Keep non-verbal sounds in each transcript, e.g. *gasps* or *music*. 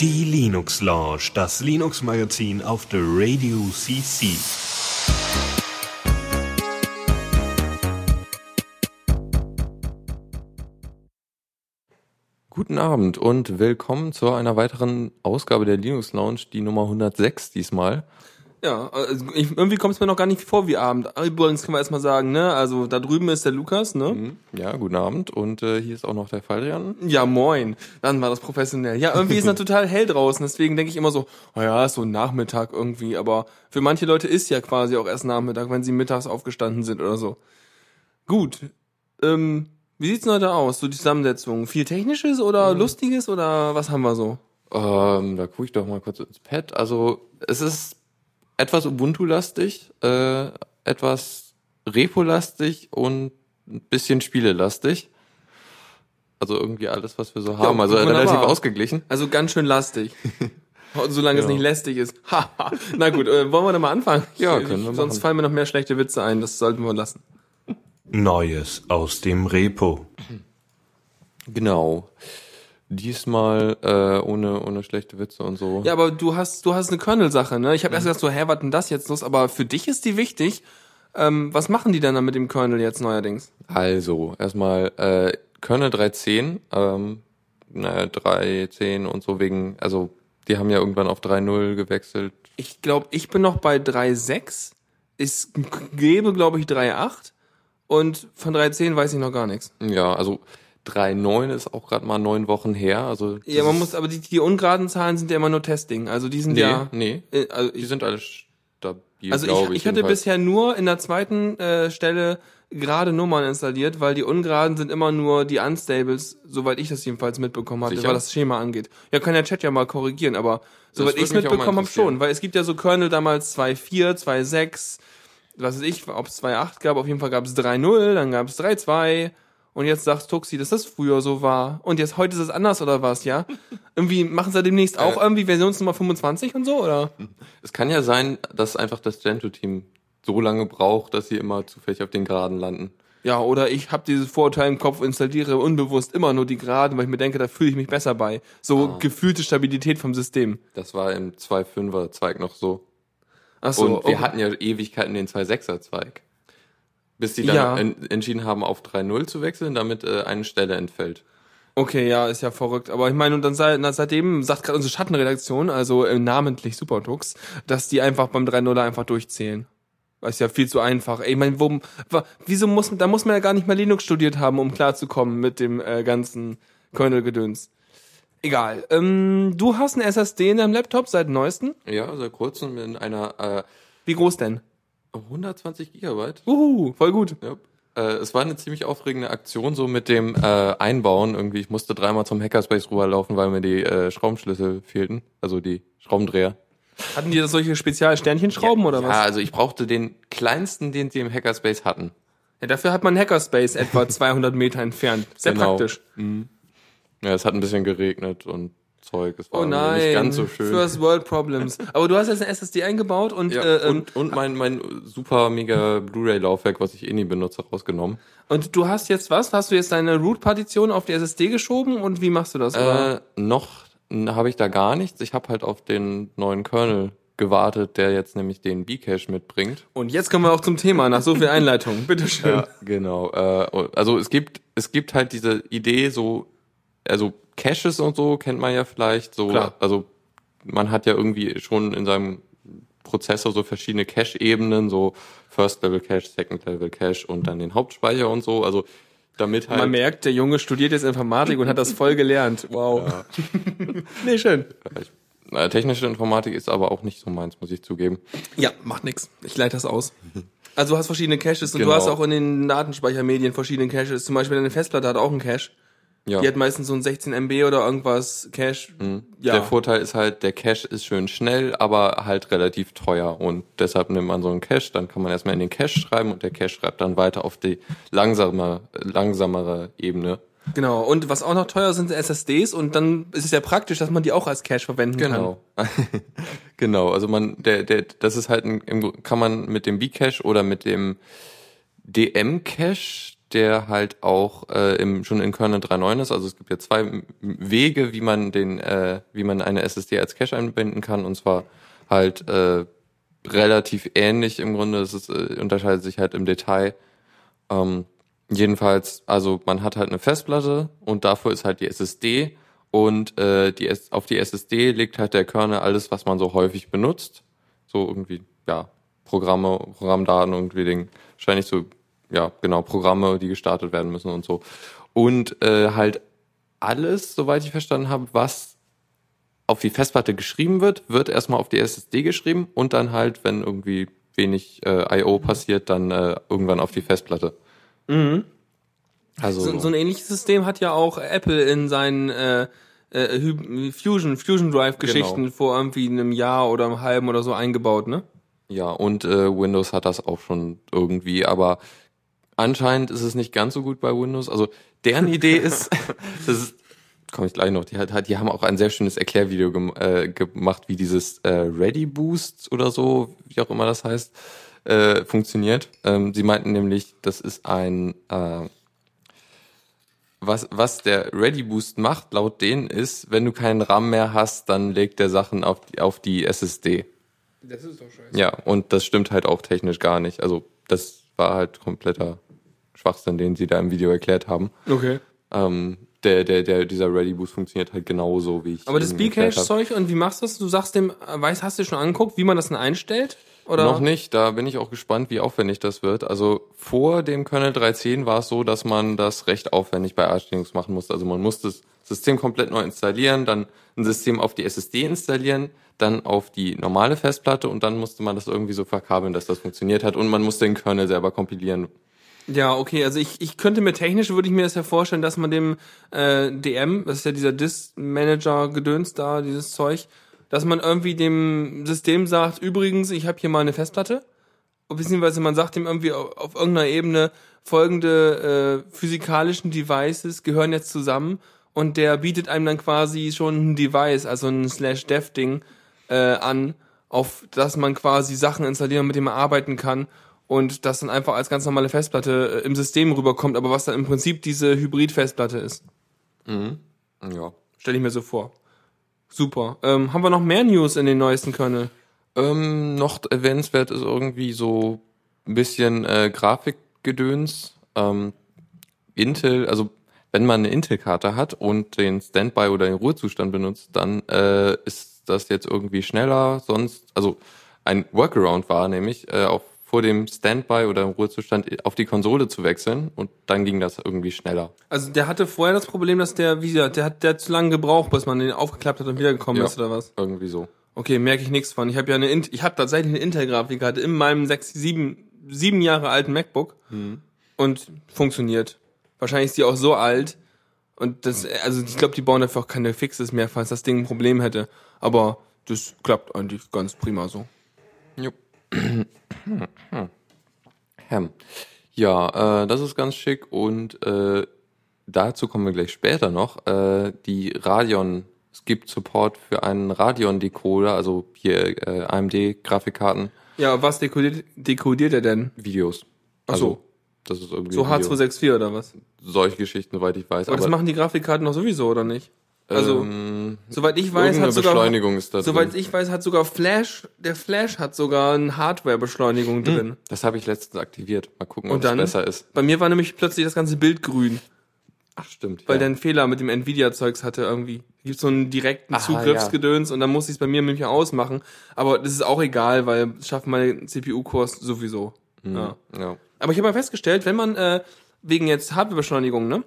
Die Linux Lounge, das Linux Magazin auf der Radio CC. Guten Abend und willkommen zu einer weiteren Ausgabe der Linux Lounge, die Nummer 106 diesmal. Ja, also ich, irgendwie kommt es mir noch gar nicht vor wie Abend. Übrigens können wir erstmal sagen, ne? Also da drüben ist der Lukas, ne? Mhm. Ja, guten Abend und äh, hier ist auch noch der Faldrian. Ja, moin. Dann war das professionell. Ja, irgendwie ist es *laughs* total hell draußen, deswegen denke ich immer so, oh ja, ist so ein Nachmittag irgendwie, aber für manche Leute ist ja quasi auch erst Nachmittag, wenn sie mittags aufgestanden sind oder so. Gut. Ähm, wie sieht's denn heute aus, so die Zusammensetzung? Viel Technisches oder Lustiges oder was haben wir so? Ähm, da gucke ich doch mal kurz ins Pad. Also es ist etwas Ubuntu-lastig, äh, etwas Repo-lastig und ein bisschen Spiele-lastig. Also irgendwie alles, was wir so haben. also wunderbar. relativ ausgeglichen. Also ganz schön lastig. *laughs* Solange es Ja. nicht lästig ist. *laughs* Na gut, äh, wollen wir dann mal anfangen? Ja, können wir Sonst machen. fallen mir noch mehr schlechte Witze ein. Das sollten wir lassen. Neues aus dem Repo. Genau. Diesmal äh, ohne, ohne schlechte Witze und so. Ja, aber du hast, du hast eine Kernel-Sache, ne? Ich habe erst gedacht so, hä, was denn das jetzt los? Aber für dich ist die wichtig. Ähm, was machen die denn dann mit dem Kernel jetzt neuerdings? Also, erstmal äh, Kernel 3.10, ähm, naja, 3.10 und so wegen, also die haben ja irgendwann auf 3.0 gewechselt. Ich glaube, ich bin noch bei 3.6. Es gäbe, glaube ich, 3.8. Und von 3.10 weiß ich noch gar nichts. Ja, also 3.9 ist auch gerade mal neun Wochen her. Also Ja, man muss, aber die, die ungeraden Zahlen sind ja immer nur Testing. Also die sind Nee, ja. nee. Äh, also Die ich, sind alle stabil, Also glaube ich, ich hatte bisher nur in der zweiten äh, Stelle gerade Nummern installiert, weil die ungeraden sind immer nur die Unstables, soweit ich das jedenfalls mitbekommen hatte, Sicher? weil das Schema angeht. Ja, kann der Chat ja mal korrigieren, aber soweit ich es mitbekommen habe schon, weil es gibt ja so Kernel damals 2.4, 2.6, was weiß ich, ob es 2.8 gab, auf jeden Fall gab es 3.0, dann gab es 3.2 und jetzt sagt Tuxi, dass das früher so war und jetzt heute ist es anders oder was, ja? *laughs* irgendwie machen sie demnächst auch Äh. irgendwie Versionsnummer 25 und so, oder? Es kann ja sein, dass einfach das Gentoo-Team so lange braucht, dass sie immer zufällig auf den Geraden landen. Ja, oder ich habe dieses Vorurteil im Kopf, installiere unbewusst immer nur die Geraden, weil ich mir denke, da fühle ich mich besser bei. So gefühlte Stabilität vom System. Das war im 2.5er Zweig noch so. Ach so, und wir okay. hatten ja Ewigkeiten den 2.6er Zweig. Bis die dann Ja. en entschieden haben, auf 3.0 zu wechseln, damit äh, eine Stelle entfällt. Okay, ja, ist ja verrückt. Aber ich meine, und dann sei, na, seitdem sagt gerade unsere Schattenredaktion, also äh, namentlich Supertux, dass die einfach beim 3.0 einfach durchzählen. Das ist ja viel zu einfach. Ey, Ich meine, wo, wieso muss, da muss man ja gar nicht mal Linux studiert haben, um klarzukommen mit dem äh, ganzen Kernel-Gedöns. Egal. Ähm, du hast einen SSD in deinem Laptop seit neuestem. Ja, seit kurzem in einer Wie groß denn? Äh, 120 Gigabyte. Uhu, voll gut. Ja. Äh, es war eine ziemlich aufregende Aktion so mit dem äh, Einbauen. Irgendwie, ich musste dreimal zum Hackerspace rüberlaufen, weil mir die äh, Schraubenschlüssel fehlten. Also die Schraubendreher. Hatten die da solche Spezial-Sternchen-Schrauben oder ja, was? also ich brauchte den kleinsten, den sie im Hackerspace hatten. Ja, dafür hat man Hackerspace etwa 200 Meter entfernt. Sehr Genau. praktisch. Ja, es hat ein bisschen geregnet und Zeug. Es war Oh nein, nicht ganz so schön. First World Problems. Aber du hast jetzt eine SSD eingebaut und, ja, äh, und, und mein, mein super mega Blu-ray-Laufwerk, was ich eh nie benutze, rausgenommen. und du hast jetzt was? Hast du jetzt deine Root-Partition auf die SSD geschoben und wie machst du das? Äh, noch habe ich da gar nichts. Ich habe halt auf den neuen Kernel gewartet, der jetzt nämlich den B-Cache mitbringt. Und jetzt kommen wir auch zum Thema, nach so viel Einleitung. *laughs* Bitteschön. Ja, genau. Äh, also es gibt es gibt halt diese Idee so, also Caches und so kennt man ja vielleicht so. Klar. Also man hat ja irgendwie schon in seinem Prozessor so verschiedene Cache-Ebenen, so First Level Cache, Second Level Cache und dann den Hauptspeicher und so. Also damit halt Man merkt, der Junge studiert jetzt Informatik und hat das voll gelernt. Wow. *laughs* nee, schön. Äh, technische Informatik ist aber auch nicht so meins, muss ich zugeben. Ja, macht nix. Ich leite das aus. Also du hast verschiedene Caches und Genau. du hast auch in den Datenspeichermedien verschiedene Caches. Zum Beispiel deine Festplatte hat auch einen Cache. Ja. Die hat meistens so ein 16 MB oder irgendwas Cache. Ja. Der Vorteil ist halt, der Cache ist schön schnell, aber halt relativ teuer. Und deshalb nimmt man so einen Cache, dann kann man erstmal in den Cache schreiben und der Cache schreibt dann weiter auf die langsame, langsamere Ebene. Genau. Und was auch noch teuer sind, sind SSDs und dann ist es ja praktisch, dass man die auch als Cache verwenden Genau. *laughs* genau. Also man, der, der, das ist halt ein, kann man mit dem B-Cache oder mit dem DM-Cache, der halt auch äh, im, schon in Kernel 3.9 ist. Also es gibt ja zwei Wege, wie man den, äh, wie man eine SSD als Cache einbinden kann. Und zwar halt äh, relativ ähnlich im Grunde. Es ist, äh, unterscheidet sich halt im Detail. Ähm, jedenfalls, also man hat halt eine Festplatte und dafür ist halt die SSD und äh, die S auf die SSD legt halt der Kernel alles, was man so häufig benutzt. So irgendwie, ja, Programme, Programmdaten irgendwie Ding. Wahrscheinlich so, ja, genau, Programme, die gestartet werden müssen und so. Und äh, halt alles, soweit ich verstanden habe, was auf die Festplatte geschrieben wird, wird erstmal auf die SSD geschrieben und dann halt, wenn irgendwie wenig äh, I.O. passiert, dann äh, irgendwann auf die Festplatte. Also So, so ein ähnliches System hat ja auch Apple in seinen äh, äh, Fusion, Fusion Drive Geschichten Genau. vor irgendwie einem Jahr oder einem halben oder so eingebaut, ne? Ja, und äh, Windows hat das auch schon irgendwie, aber anscheinend ist es nicht ganz so gut bei Windows. Also deren Idee *laughs* ist, *laughs* das ist, komme ich gleich noch, die, hat, die haben auch ein sehr schönes Erklärvideo gem äh, gemacht, wie dieses äh, Ready Boost oder so, wie auch immer das heißt, äh, funktioniert. Ähm, sie meinten nämlich, das ist ein äh, was, was der Ready Boost macht, laut denen ist, wenn du keinen RAM mehr hast, dann legt der Sachen auf die, auf die SSD. Das ist doch scheiße. Ja, und das stimmt halt auch technisch gar nicht. Also das war halt kompletter Schwachsinn, den sie da im Video erklärt haben. Okay. Ähm, der, der, der, dieser Ready Boost funktioniert halt genauso, wie ich Aber das. B-Cache-Zeug und wie machst du das? Du sagst dem, äh, weiß, hast du dir schon angeguckt, wie man das denn einstellt? Oder? Noch nicht, da bin ich auch gespannt, wie aufwendig das wird. Also vor dem Kernel 3.10 war es so, dass man das recht aufwendig bei Arch Linux machen musste. Also man musste das System komplett neu installieren, dann ein System auf die SSD installieren, dann auf die normale Festplatte und dann musste man das irgendwie so verkabeln, dass das funktioniert hat und man musste den Kernel selber kompilieren. Ja, okay, also ich, ich könnte mir technisch, würde ich mir das ja vorstellen, dass man dem äh, DM, das ist ja dieser Disk-Manager-Gedöns da, dieses Zeug, dass man irgendwie dem System sagt, übrigens, ich habe hier mal eine Festplatte, beziehungsweise man sagt dem irgendwie auf, auf irgendeiner Ebene, folgende äh, physikalischen Devices gehören jetzt zusammen und der bietet einem dann quasi schon ein Device, also ein Slash-Dev-Ding äh, an, auf das man quasi Sachen installieren, mit denen man arbeiten kann und das dann einfach als ganz normale Festplatte äh, im System rüberkommt, aber was dann im Prinzip diese Hybrid-Festplatte ist. Ja. Stelle ich mir so vor. Super. Ähm, haben wir noch mehr News in den neuesten Kernel? Ähm, noch erwähnenswert ist irgendwie so ein bisschen äh, Grafikgedöns. Ähm, Intel, also wenn man eine Intel-Karte hat und den Standby oder den Ruhezustand benutzt, dann äh, ist das jetzt irgendwie schneller. Sonst, also ein Workaround war nämlich, äh, auch vor dem Standby oder im Ruhezustand auf die Konsole zu wechseln und dann ging das irgendwie schneller. Also der hatte vorher das Problem, dass der wieder, der hat der hat zu lange gebraucht, bis man den aufgeklappt hat und wiedergekommen Ja. ist oder was? Irgendwie so. Okay, merke ich nichts von. Ich habe ja eine, ich habe tatsächlich eine Intel-Grafikkarte in meinem sechs, sieben, sieben Jahre alten MacBook und funktioniert. Wahrscheinlich ist die auch so alt und das, also ich glaube, die bauen einfach keine Fixes mehr, falls das Ding ein Problem hätte. Aber das klappt eigentlich ganz prima so. Jupp. Ja, äh, das ist ganz schick und äh, dazu kommen wir gleich später noch. Äh, die Radeon, es gibt Support für einen Radeon-Decoder, also hier äh, AMD-Grafikkarten, Ja, was dekodiert, dekodiert er denn? Videos. Ach so. Also, das ist irgendwie So Video. H264 oder was? solche Geschichten, soweit ich weiß. Aber das machen die Grafikkarten doch sowieso, oder nicht? Also, ähm, soweit ich weiß, hat sogar, soweit ich weiß, hat sogar Flash, der Flash hat sogar eine Hardware-Beschleunigung drin. Das habe ich letztens aktiviert. Mal gucken, ob es besser ist. Bei mir war nämlich plötzlich das ganze Bild grün, Ach, stimmt. weil ja. der einen Fehler mit dem Nvidia-Zeugs hatte irgendwie. Gibt so einen direkten Aha, Zugriffsgedöns und dann muss ich es bei mir nämlich ausmachen. Aber das ist auch egal, weil es schaffen meine CPU-Kurs sowieso. Ja. ja. Aber ich habe mal festgestellt, wenn man äh, wegen jetzt Hardwarebeschleunigung, ne,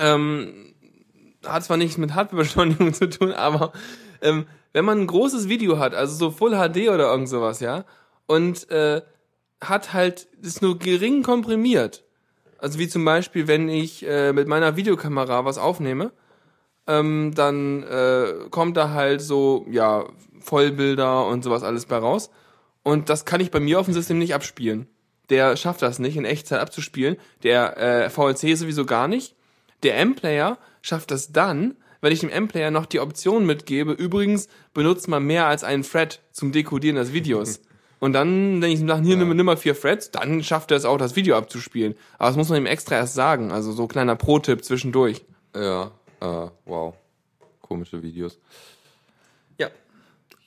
ähm, hat zwar nichts mit Hardwarebeschleunigung zu tun, aber ähm, wenn man ein großes Video hat, also so Full HD oder irgend sowas, ja, und äh, hat halt, ist nur gering komprimiert. Also wie zum Beispiel, wenn ich äh, mit meiner Videokamera was aufnehme, ähm, dann äh, kommt da halt so, ja, Vollbilder und sowas alles bei raus. Und das kann ich bei mir auf dem System nicht abspielen. Der schafft das nicht, in Echtzeit abzuspielen. Der äh, VLC sowieso gar nicht. Der M-Player schafft das dann, wenn ich dem M-Player noch die Option mitgebe, übrigens benutzt man mehr als einen Thread zum Dekodieren des Videos. *laughs* Und dann, wenn ich ihm sage, hier, nimm, nimm mal vier Threads, dann schafft er es auch, das Video abzuspielen. Aber das muss man ihm extra erst sagen. Also so kleiner Pro-Tipp zwischendurch. Ja, äh, wow. Komische Videos. Ja.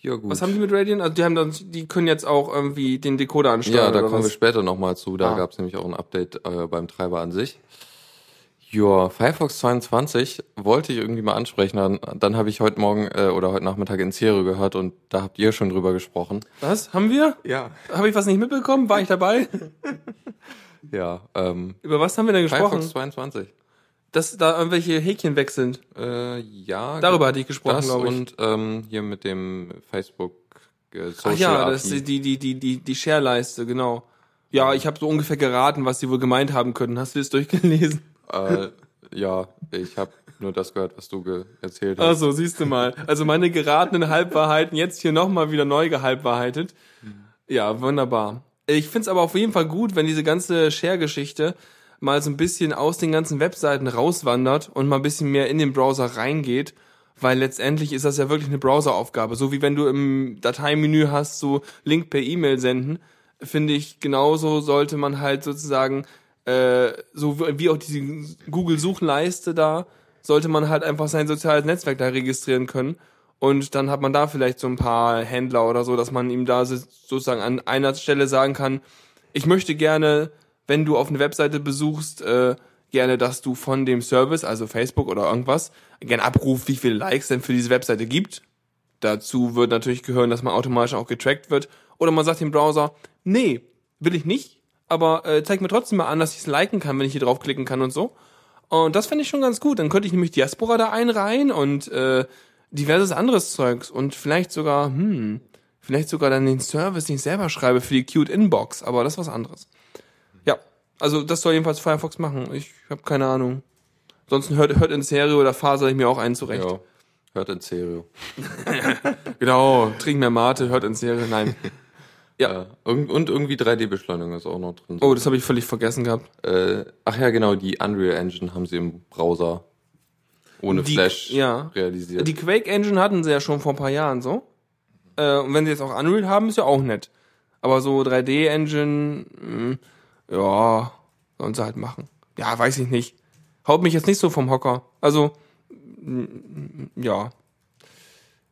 Ja, gut. Was haben die mit Radiant? Also die haben dann, die können jetzt auch irgendwie den Decoder ansteuern. ja, da kommen wir was? später nochmal zu. Da Ah. gab's nämlich auch ein Update äh, beim Treiber an sich. Ja, Firefox 22 wollte ich irgendwie mal ansprechen. Dann, dann habe ich heute Morgen äh, oder heute Nachmittag in Serie gehört und da habt ihr schon drüber gesprochen. Was? Haben wir? Ja. Habe ich was nicht mitbekommen? War ich dabei? *laughs* Ja, ähm, Über was haben wir denn gesprochen? Firefox 22. Dass da irgendwelche Häkchen weg sind. Äh, ja. Darüber hatte ich gesprochen, glaube ich. und ähm, hier mit dem Facebook äh, Social Ach ja, API. das ist die, die, die, die, die Share-Leiste, genau. Ja, ich habe so ungefähr geraten, was sie wohl gemeint haben können. Hast du das durchgelesen? Äh, ja, ich habe nur das gehört, was du ge erzählt hast. Also, siehst du mal. Also meine geratenen Halbwahrheiten jetzt hier nochmal wieder neu gehalbwahrheitet. Ja, wunderbar. Ich find's aber auf jeden Fall gut, wenn diese ganze Share-Geschichte mal so ein bisschen aus den ganzen Webseiten rauswandert und mal ein bisschen mehr in den Browser reingeht, weil letztendlich ist das ja wirklich eine Browseraufgabe. So wie wenn du im Dateimenü hast, so Link per E-Mail senden, finde ich, genauso sollte man halt sozusagen, äh, so wie auch diese Google-Suchleiste da, sollte man halt einfach sein soziales Netzwerk da registrieren können. Und dann hat man da vielleicht so ein paar Händler oder so, dass man ihm da so- sozusagen an einer Stelle sagen kann, ich möchte gerne, wenn du auf eine Webseite besuchst, äh, gerne, dass du von dem Service, also Facebook oder irgendwas, gerne abrufst, wie viele Likes denn für diese Webseite gibt. Dazu wird natürlich gehören, dass man automatisch auch getrackt wird. Oder man sagt dem Browser, nee, will ich nicht, aber äh, zeig mir trotzdem mal an, dass ich es liken kann, wenn ich hier draufklicken kann und so. Und das fände ich schon ganz gut. Dann könnte ich nämlich Diaspora da einreihen und äh, diverses anderes Zeugs und vielleicht sogar, hm, vielleicht sogar dann den Service, den ich selber schreibe für die Cute Inbox, aber das ist was anderes. Ja, also das soll jedenfalls Firefox machen. Ich habe keine Ahnung. Ansonsten hört, hört in Serie oder faser ich mir auch einen zurecht. ja, hört in Stereo. *laughs* Genau, trink mehr Mate, hört in Serie. Nein. Ja. Und, und irgendwie 3D-Beschleunigung ist auch noch drin. Oh, das habe ich völlig vergessen gehabt. Äh, ach ja, genau, die Unreal Engine haben sie im Browser ohne Die- Flash ja. realisiert. Die Quake Engine hatten sie ja schon vor ein paar Jahren so. Äh, und wenn sie jetzt auch Unreal haben, ist ja auch nett. Aber so 3D Engine, mh, ja, sollen sie halt machen. Ja, weiß ich nicht. Haut mich jetzt nicht so vom Hocker. Also, mh, ja.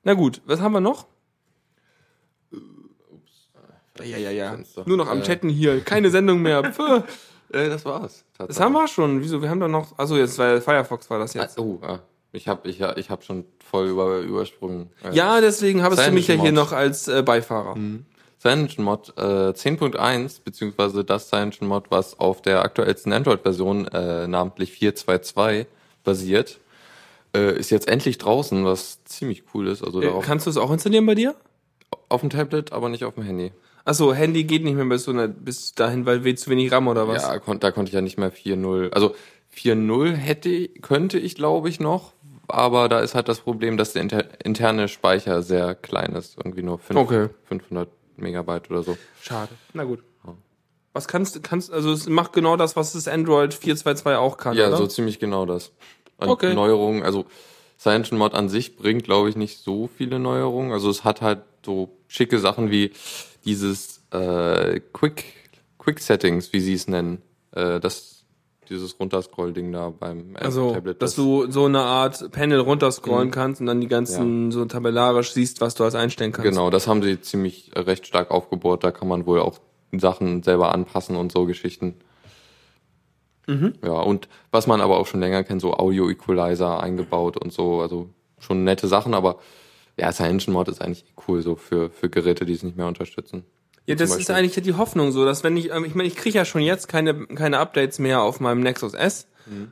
Na gut, was haben wir noch? Ja, ja, ja. Nur noch am Äh. Chatten hier. Keine Sendung mehr. *laughs* Äh, das war's. Das haben wir schon. Wieso? Wir haben doch noch. Also jetzt, weil Firefox war das jetzt. Oh, ah, ich habe ich, ich hab schon voll über, übersprungen. Äh, Ja, deswegen habe du mich ja hier noch als äh, Beifahrer. CyanogenMod äh, 10.1, beziehungsweise das CyanogenMod, was auf der aktuellsten Android-Version, äh, namentlich 4.2.2, basiert, äh, ist jetzt endlich draußen, was ziemlich cool ist. Also Äh, darauf, kannst du es auch installieren bei dir? auf dem Tablet, aber nicht auf dem Handy. Achso, Handy geht nicht mehr bis, so eine, bis dahin, weil wir zu wenig RAM oder was? Ja, kon da konnte ich ja nicht mehr 4.0. Also 4.0 hätte, könnte ich glaube ich noch, aber da ist halt das Problem, dass der inter interne Speicher sehr klein ist. Irgendwie nur fünf- Okay. 500 Megabyte oder so. Schade. Na gut. Was kannst du, kannst, also es macht genau das, was das Android 4.2.2 auch kann, Ja, oder? so ziemlich genau das. An Okay. Neuerungen, also CyanogenMod an sich bringt, glaube ich, nicht so viele Neuerungen. Also es hat halt so schicke Sachen wie dieses äh, Quick Quick Settings, wie sie es nennen. Äh, das dieses Runterscroll-Ding da beim also, Tablet. dass das- du so eine Art Panel runterscrollen kannst und dann die ganzen so tabellarisch siehst, was du als einstellen kannst. Genau, das haben sie ziemlich äh, recht stark aufgebohrt. Da kann man wohl auch Sachen selber anpassen und so Geschichten. Ja, und was man aber auch schon länger kennt, so Audio-Equalizer eingebaut und so, also schon nette Sachen, aber ja, CyanogenMod ist eigentlich cool so für, für Geräte, die es nicht mehr unterstützen. Ja, das ist eigentlich die Hoffnung so, dass wenn ich, ähm, ich meine, ich kriege ja schon jetzt keine, keine Updates mehr auf meinem Nexus S.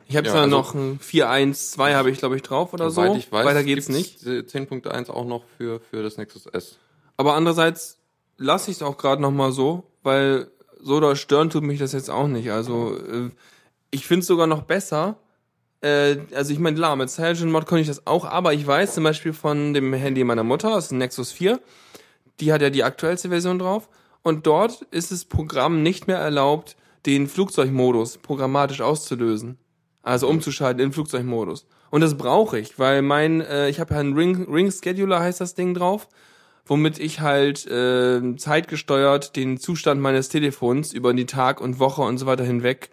Ich habe Ja, zwar also- noch ein 4.1.2 habe ich glaube ich drauf oder so. ich weiß, Weiter geht's nicht. äh, 10.1 auch noch für, für das Nexus S. Aber andererseits lasse ich es auch gerade noch mal so, weil so doll stören tut mich das jetzt auch nicht. Also äh, ich finde es sogar noch besser. Äh, also ich meine, klar, mit CyanogenMod konnte ich das auch, aber ich weiß zum Beispiel von dem Handy meiner Mutter, das ist ein Nexus 4, die hat ja die aktuellste Version drauf und dort ist das Programm nicht mehr erlaubt, den Flugzeugmodus programmatisch auszulösen. Also umzuschalten in Flugzeugmodus. Und das brauche ich, weil mein, äh, ich habe ja einen Ring, Ring Scheduler heißt das Ding drauf, womit ich halt äh, zeitgesteuert den Zustand meines Telefons über die Tag und Woche und so weiter hinweg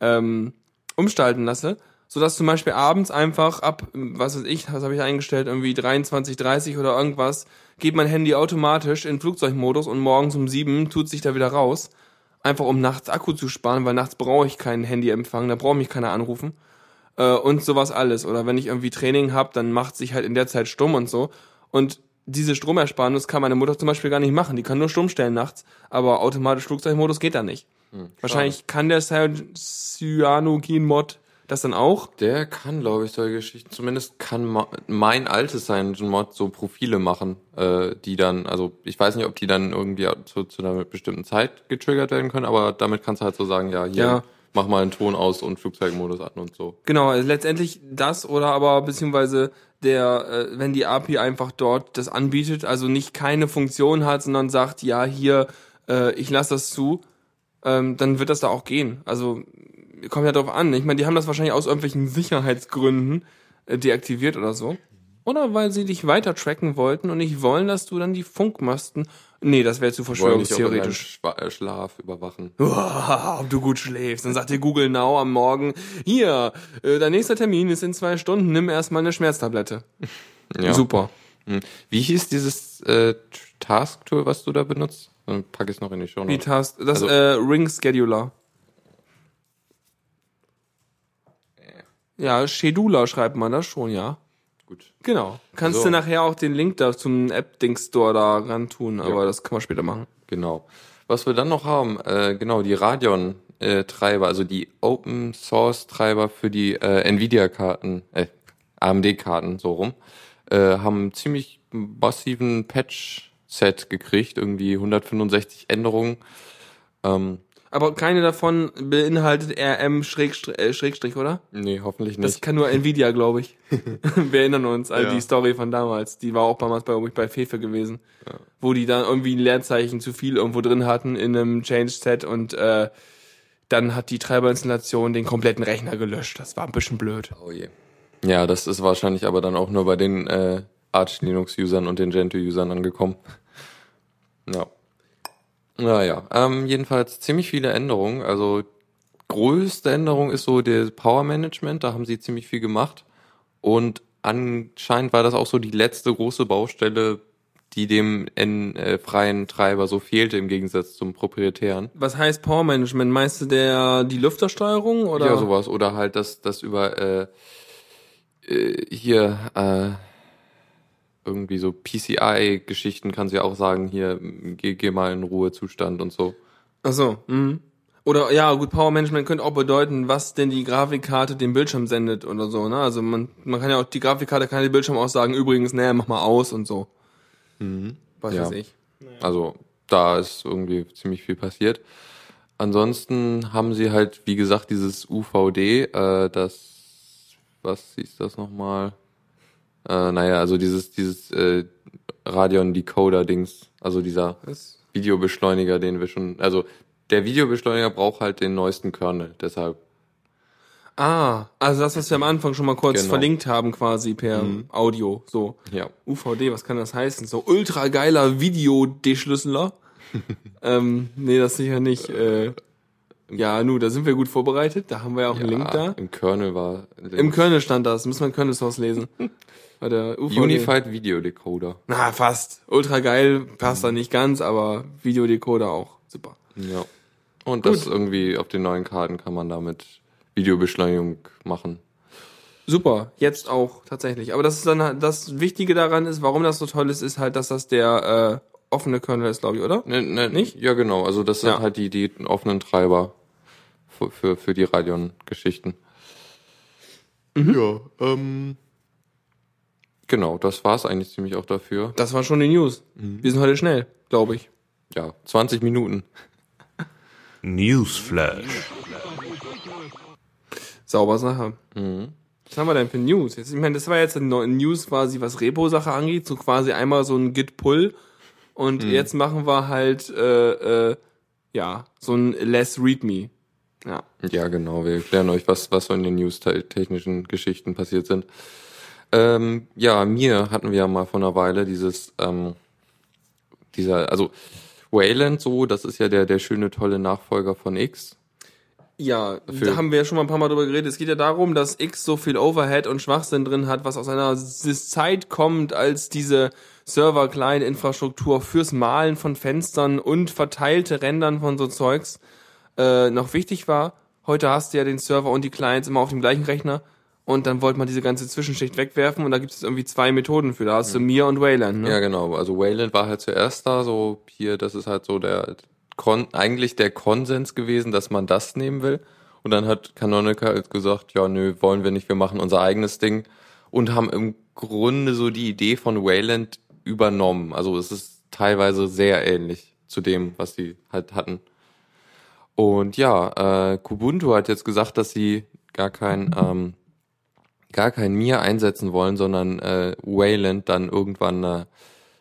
ähm, umstalten lasse, sodass zum Beispiel abends einfach ab, was weiß ich, was habe ich eingestellt, irgendwie 23, 30 oder irgendwas, geht mein Handy automatisch in Flugzeugmodus und morgens um sieben tut sich da wieder raus, einfach um nachts Akku zu sparen, weil nachts brauche ich keinen Handyempfang, da braucht mich keiner anrufen äh, und sowas alles. Oder wenn ich irgendwie Training habe, dann macht sich halt in der Zeit stumm und so. Und diese Stromersparnis kann meine Mutter zum Beispiel gar nicht machen. Die kann nur stumm stellen nachts, aber automatisch Flugzeugmodus geht da nicht. Hm, Wahrscheinlich kann der Cyanogen-Mod das dann auch. Der kann, glaube ich, solche Geschichten. Zumindest kann mein altes Cyanogen-Mod so Profile machen, äh, die dann, also ich weiß nicht, ob die dann irgendwie zu, zu einer bestimmten Zeit getriggert werden können, aber damit kannst du halt so sagen, ja, hier, Ja. mach mal einen Ton aus und Flugzeugmodus an und so. Genau, also letztendlich das oder aber beziehungsweise der, äh, wenn die API einfach dort das anbietet, also nicht keine Funktion hat, sondern sagt, ja, hier, äh, ich lasse das zu, ähm, dann wird das da auch gehen. Also kommt ja drauf an. Ich meine, die haben das wahrscheinlich aus irgendwelchen Sicherheitsgründen äh, deaktiviert oder so. Oder weil sie dich weiter tracken wollten und nicht wollen, dass du dann die Funkmasten. Nee, das wäre zu verschwörungstheoretisch. Äh, Schlaf überwachen. *laughs* Uah, ob du gut schläfst. Dann sagt dir Google Now am Morgen, hier, äh, dein nächster Termin ist in zwei Stunden, nimm erstmal eine Schmerztablette. *laughs* Ja. Super. Hm. Wie hieß dieses äh, Task-Tool, was du da benutzt? Dann pack ich es noch in die Show. Wie Task, das Also- äh, Ring Scheduler. Ja, Scheduler schreibt man das schon, ja. Gut. Genau. Kannst So. du nachher auch den Link da zum App-Ding-Store da ran tun, aber das kann man später machen. Genau. Was wir dann noch haben, äh, genau, die Radeon-Treiber, also die Open-Source-Treiber für die äh, Nvidia-Karten, äh, AMD-Karten, so rum, äh, haben einen ziemlich massiven Patch-Set gekriegt, irgendwie 165 Änderungen. Ähm, Aber keine davon beinhaltet RM Schrägstrich, äh, Schrägstrich oder? nee, hoffentlich Das nicht. kann nur Nvidia, glaube ich. *laughs* Wir erinnern uns an Ja. die Story von damals. Die war auch damals bei, bei Fefe gewesen. Wo die dann irgendwie ein Leerzeichen zu viel irgendwo drin hatten in einem Change-Set und äh, dann hat die Treiberinstallation den kompletten Rechner gelöscht. Das war ein bisschen blöd. Oh je. Ja, das ist wahrscheinlich aber dann auch nur bei den äh, Arch Linux-Usern und den Gentoo-Usern angekommen. *laughs* Ja. Naja, ähm, jedenfalls ziemlich viele Änderungen. Also größte Änderung ist so der Power Management, da haben sie ziemlich viel gemacht. Und anscheinend war das auch so die letzte große Baustelle, die dem N, äh, freien Treiber so fehlte im Gegensatz zum proprietären. Was heißt Power Management? Meinst du der die Lüftersteuerung oder? Ja, sowas. Oder halt das, das über äh, äh, hier äh, irgendwie so PCI-Geschichten kannst du ja auch sagen, hier, geh, geh mal in Ruhezustand und so. Ach so. Mhm. Oder ja, gut, Power Management könnte auch bedeuten, was denn die Grafikkarte dem Bildschirm sendet oder so, ne? Also man, man kann ja auch, die Grafikkarte kann den Bildschirm auch sagen, übrigens, ne, mach mal aus und so. Was Ja. weiß ich. Also da ist irgendwie ziemlich viel passiert. Ansonsten haben sie halt, wie gesagt, dieses UVD, äh, das, was hieß das nochmal? Äh, naja, also dieses, dieses äh, Radeon-Decoder-Dings, also dieser Das, Videobeschleuniger, den wir schon, also der Videobeschleuniger braucht halt den neuesten Kernel, deshalb. ah, also das, was wir am Anfang schon mal kurz Genau. verlinkt haben, quasi per Audio, so. Ja. UVD, was kann das heißen? So ultra geiler Videodeschlüsseler? *laughs* ähm, nee, das sicher nicht. Äh, ja, nu, da sind wir gut vorbereitet. Da haben wir ja auch einen Link da. Im Kernel war Im Kernel stand das. Müssen wir im Kernel Source lesen. *laughs* Der UVD. Unified Video Decoder. Na, fast. Ultra geil. Passt da nicht ganz, aber Videodecoder auch. Super. Ja. Und das irgendwie auf den neuen Karten kann man damit Videobeschleunigung machen. Super. Jetzt auch tatsächlich. Aber das ist dann das Wichtige daran ist, warum das so toll ist, ist halt, dass das der äh, offene Kernel ist, glaube ich, oder? Ne, ne, Nicht? Ja, genau. Also das sind Ja. halt die, die offenen Treiber für, für, für die Radeon-Geschichten. Ja, ähm. Genau, das war's eigentlich ziemlich auch dafür. Das war schon die News. Wir sind heute schnell, glaube ich. Ja, 20 Minuten. Newsflash. Sauber Sache. Was haben wir denn für News? Jetzt, ich meine, das war jetzt eine News quasi, was Repo-Sache angeht, so quasi einmal so ein Git-Pull und jetzt machen wir halt, äh, äh, ja, so ein Less Readme. Ja. Ja, genau. Wir erklären euch, was, was so in den news-technischen Geschichten passiert sind. Ähm, ja, mir hatten wir ja mal vor einer Weile dieses ähm, dieser, also Wayland so, das ist ja der, der schöne, tolle Nachfolger von X. Ja, Für- da haben wir ja schon mal ein paar Mal drüber geredet. Es geht ja darum, dass X so viel Overhead und Schwachsinn drin hat, was aus einer Zeit kommt, als diese Server-Client-Infrastruktur fürs Malen von Fenstern und verteilte Rendern von so Zeugs äh, noch wichtig war. Heute hast du ja den Server und die Clients immer auf dem gleichen Rechner und dann wollte man diese ganze Zwischenschicht wegwerfen und da gibt es irgendwie zwei Methoden für. Da hast du Mir und Wayland. Ne? Ja, genau. Also Wayland war halt zuerst da, so hier, das ist halt so der Kon eigentlich der Konsens gewesen, dass man das nehmen will. Und dann hat Canonical gesagt, ja, nö, wollen wir nicht, wir machen unser eigenes Ding und haben im Grunde so die Idee von Wayland übernommen. Also es ist teilweise sehr ähnlich zu dem, was sie halt hatten. Und ja, äh, Kubuntu hat jetzt gesagt, dass sie gar kein ähm, gar kein Mir einsetzen wollen, sondern äh, Wayland dann irgendwann. Äh,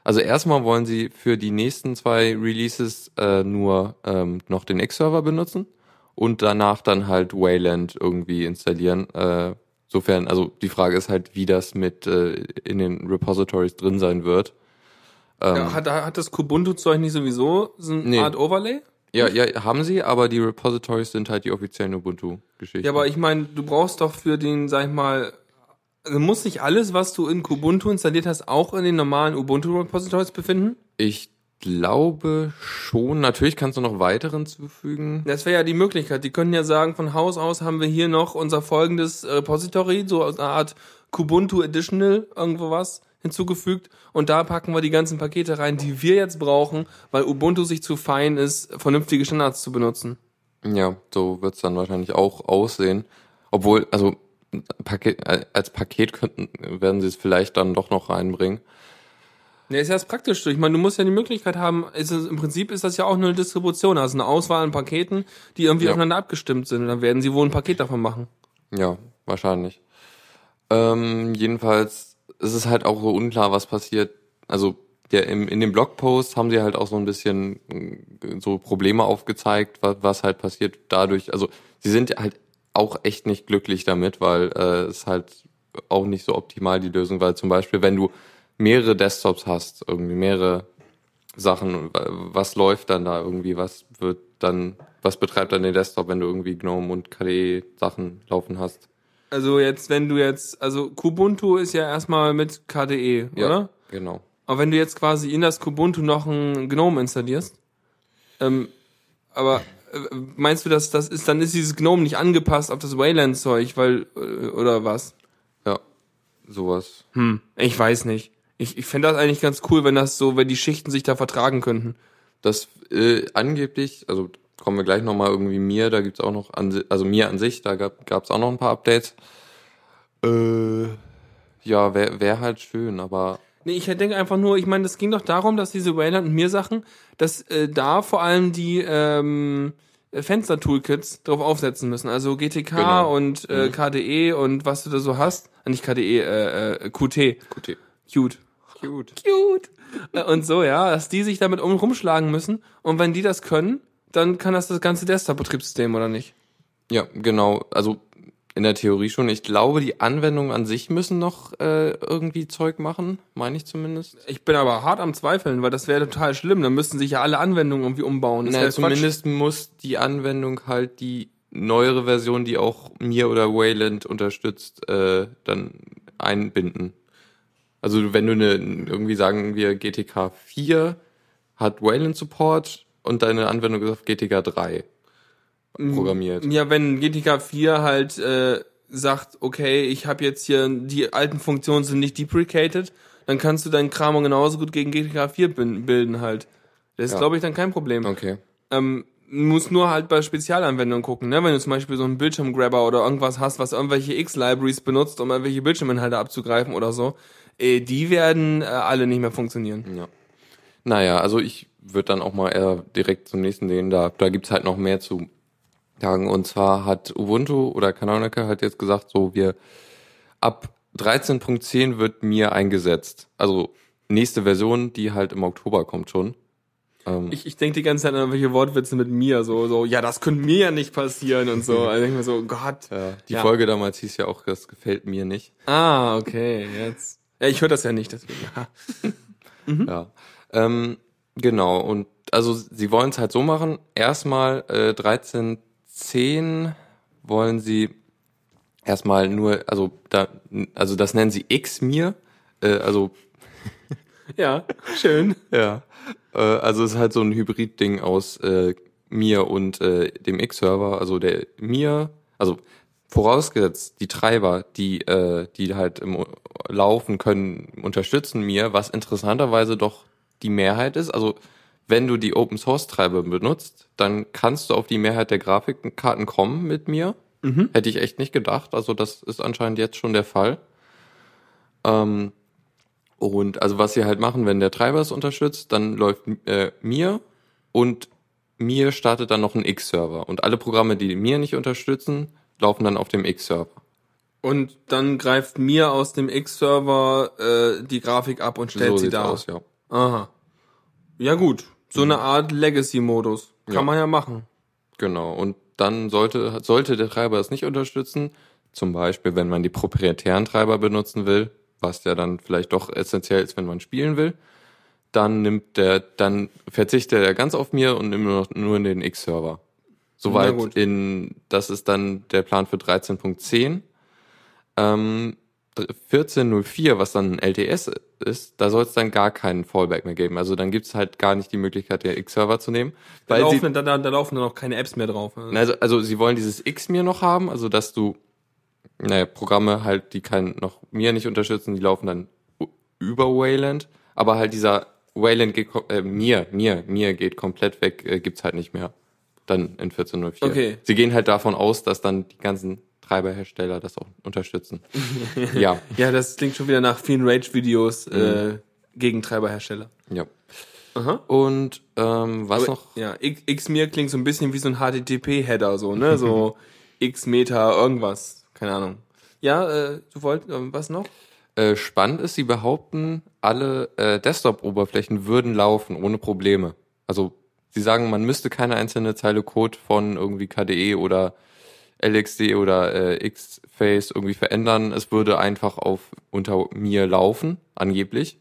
also erstmal wollen sie für die nächsten zwei Releases äh, nur ähm, noch den X-Server benutzen und danach dann halt Wayland irgendwie installieren. Äh, sofern, also die Frage ist halt, wie das mit äh, in den Repositories drin sein wird. Ähm, Ja, hat, hat das Kubuntu-Zeug nicht sowieso so eine Nee. Art Overlay? ja, ja, haben sie, aber die Repositories sind halt die offiziellen Ubuntu-Geschichten. Ja, aber ich meine, du brauchst doch für den, sag ich mal, also muss nicht alles, was du in Kubuntu installiert hast, auch in den normalen Ubuntu-Repositories befinden? ich glaube schon. Natürlich kannst du noch weitere hinzufügen. Das wäre ja die Möglichkeit. Die können ja sagen, von Haus aus haben wir hier noch unser folgendes Repository, so eine Art Kubuntu Additional, irgendwo was hinzugefügt. Und da packen wir die ganzen Pakete rein, die wir jetzt brauchen, weil Ubuntu sich zu fein ist, vernünftige Standards zu benutzen. Ja, so wird's dann wahrscheinlich auch aussehen. Obwohl, also Paket, als Paket könnten, werden sie es vielleicht dann doch noch reinbringen. Ja, ist ja das Praktischste. Ich meine, du musst ja die Möglichkeit haben, ist im Prinzip ist das ja auch nur eine Distribution, also eine Auswahl an Paketen, die irgendwie Ja. aufeinander abgestimmt sind. Und dann werden sie wohl ein Paket davon machen. Ja, wahrscheinlich. Ähm, jedenfalls ist es halt auch so unklar, was passiert. Also der, im, in dem Blogpost haben sie halt auch so ein bisschen äh, so Probleme aufgezeigt, was, was halt passiert dadurch. Also sie sind halt auch echt nicht glücklich damit, weil äh, es halt auch nicht so optimal die Lösung, weil zum Beispiel, wenn du mehrere Desktops hast, irgendwie mehrere Sachen, was läuft dann da irgendwie, was wird dann, was betreibt dann den Desktop, wenn du irgendwie GNOME und KDE Sachen laufen hast? Also jetzt, wenn du jetzt, also Kubuntu ist ja erstmal mit KDE, oder? genau. Aber wenn du jetzt quasi in das Kubuntu noch ein GNOME installierst, ähm, aber äh, meinst du, dass das ist, dann ist dieses GNOME nicht angepasst auf das Wayland-Zeug, weil, äh, oder was? Ja, sowas. Hm, ich weiß nicht. Ich, ich fände das eigentlich ganz cool, wenn das so, wenn die Schichten sich da vertragen könnten. Das äh, angeblich, also kommen wir gleich nochmal irgendwie mir, da gibt's auch noch, an, also mir an sich, da gab gab's auch noch ein paar Updates. Äh, ja, wäre wär halt schön, aber Nee, ich denke einfach nur, ich meine, es ging doch darum, dass diese Wayland und mir Sachen, dass äh, da vor allem die ähm, Fenster-Toolkits drauf aufsetzen müssen. Also GTK Genau. und äh, KDE und was du da so hast. Äh, Nicht KDE, äh, äh, Qt. Cute. Cute. Cute. Äh, Und so, ja, dass die sich damit um, rumschlagen müssen. Und wenn die das können, dann kann das das ganze Desktop-Betriebssystem, oder nicht? Ja, genau. Also in der Theorie schon. Ich glaube, die Anwendungen an sich müssen noch äh, irgendwie Zeug machen, meine ich zumindest. Ich bin aber hart am Zweifeln, weil das wäre total schlimm. Dann müssten sich ja alle Anwendungen irgendwie umbauen. Naja, wär Quatsch. zumindest muss die Anwendung halt die neuere Version, die auch mir oder Wayland unterstützt, äh, dann einbinden. Also wenn du eine, irgendwie sagen wir GTK 4 hat Wayland Support und deine Anwendung ist auf GTK 3 programmiert. Ja, wenn GTK 4 halt äh, sagt, okay, ich habe jetzt hier, die alten Funktionen sind nicht deprecated, dann kannst du deinen Kram genauso gut gegen GTK 4 bin- bilden halt. Das ist, Ja. glaube ich, dann kein Problem. Okay. Ähm, muss nur halt bei Spezialanwendungen gucken, ne? Wenn du zum Beispiel so einen Bildschirmgrabber oder irgendwas hast, was irgendwelche X-Libraries benutzt, um irgendwelche Bildschirminhalte abzugreifen oder so, die werden äh, alle nicht mehr funktionieren. Ja. Naja, also ich würde dann auch mal eher direkt zum nächsten gehen. Da, da gibt's halt noch mehr zu sagen. Und zwar hat Ubuntu oder Canonical halt jetzt gesagt, so wir ab 13.10 wird mir eingesetzt. Also nächste Version, die halt im Oktober kommt schon. Ähm, Ich, ich denke die ganze Zeit an irgendwelche Wortwitze mit mir, so, so, ja, das könnte mir ja nicht passieren und so. *laughs* Also ich denk mir so, Gott. ja, die Ja. Folge damals hieß ja auch, das gefällt mir nicht. Ah, okay, jetzt. Ja, ich höre das ja nicht, deswegen. Ha. *laughs* Ja. Ähm, Genau, und also sie wollen es halt so machen. Erstmal äh, 13.10 wollen sie erstmal nur, also da, also das nennen sie X-Mir, äh, also *laughs* Ja, schön. *laughs* ja, äh, also es ist halt so ein Hybrid-Ding aus äh, mir und äh, dem X-Server, also der mir, also vorausgesetzt die Treiber, die äh, die halt im Laufen können, unterstützen mir, was interessanterweise doch die Mehrheit ist. Also wenn du die Open Source Treiber benutzt, dann kannst du auf die Mehrheit der Grafikkarten kommen mit mir. Hätte ich echt nicht gedacht. Also das ist anscheinend jetzt schon der Fall. Ähm, und also was sie halt machen, wenn der Treiber es unterstützt, dann läuft äh, mir und mir startet dann noch ein X-Server. Und alle Programme, die mir nicht unterstützen, laufen dann auf dem X-Server. Und dann greift mir aus dem X-Server äh, die Grafik ab und stellt so sie da. aus, ja. Aha. Ja gut, so eine Art Legacy-Modus. Kann Ja. man ja machen. Genau. Und dann sollte, sollte der Treiber es nicht unterstützen, zum Beispiel, wenn man die proprietären Treiber benutzen will, was ja dann vielleicht doch essentiell ist, wenn man spielen will, dann nimmt der, dann verzichtet er ganz auf mir und nimmt nur noch nur in den X-Server. Soweit in, das ist dann der Plan für 13.10. Ähm, 14.04, was dann ein LTS ist, da soll es dann gar keinen Fallback mehr geben. Also dann gibt's halt gar nicht die Möglichkeit, den X-Server zu nehmen. Da Weil sie, laufen, da, da, da laufen dann auch keine Apps mehr drauf. na, Also, also sie wollen dieses X mir noch haben, also dass du, naja, Programme halt, die kein noch mir nicht unterstützen, die laufen dann über Wayland, aber halt dieser Wayland geht äh, mir, mir, mir geht komplett weg, äh, gibt's halt nicht mehr. Dann in 14.04. Okay. Sie gehen halt davon aus, dass dann die ganzen Treiberhersteller das auch unterstützen. *laughs* ja, Ja, das klingt schon wieder nach vielen Rage-Videos Mhm. äh, gegen Treiberhersteller. ja. Aha. Und ähm, was Aber, noch? Ja, X-Mir klingt so ein bisschen wie so ein HTTP-Header, so, ne? So *laughs* X-Meter, irgendwas. Keine Ahnung. Ja, äh, du wolltest, ähm, was noch? Äh, spannend ist, sie behaupten, alle äh, Desktop-Oberflächen würden laufen ohne Probleme. Also sie sagen, man müsste keine einzelne Zeile Code von irgendwie KDE oder LXD oder äh, Xface irgendwie verändern. Es würde einfach auf unter mir laufen, angeblich.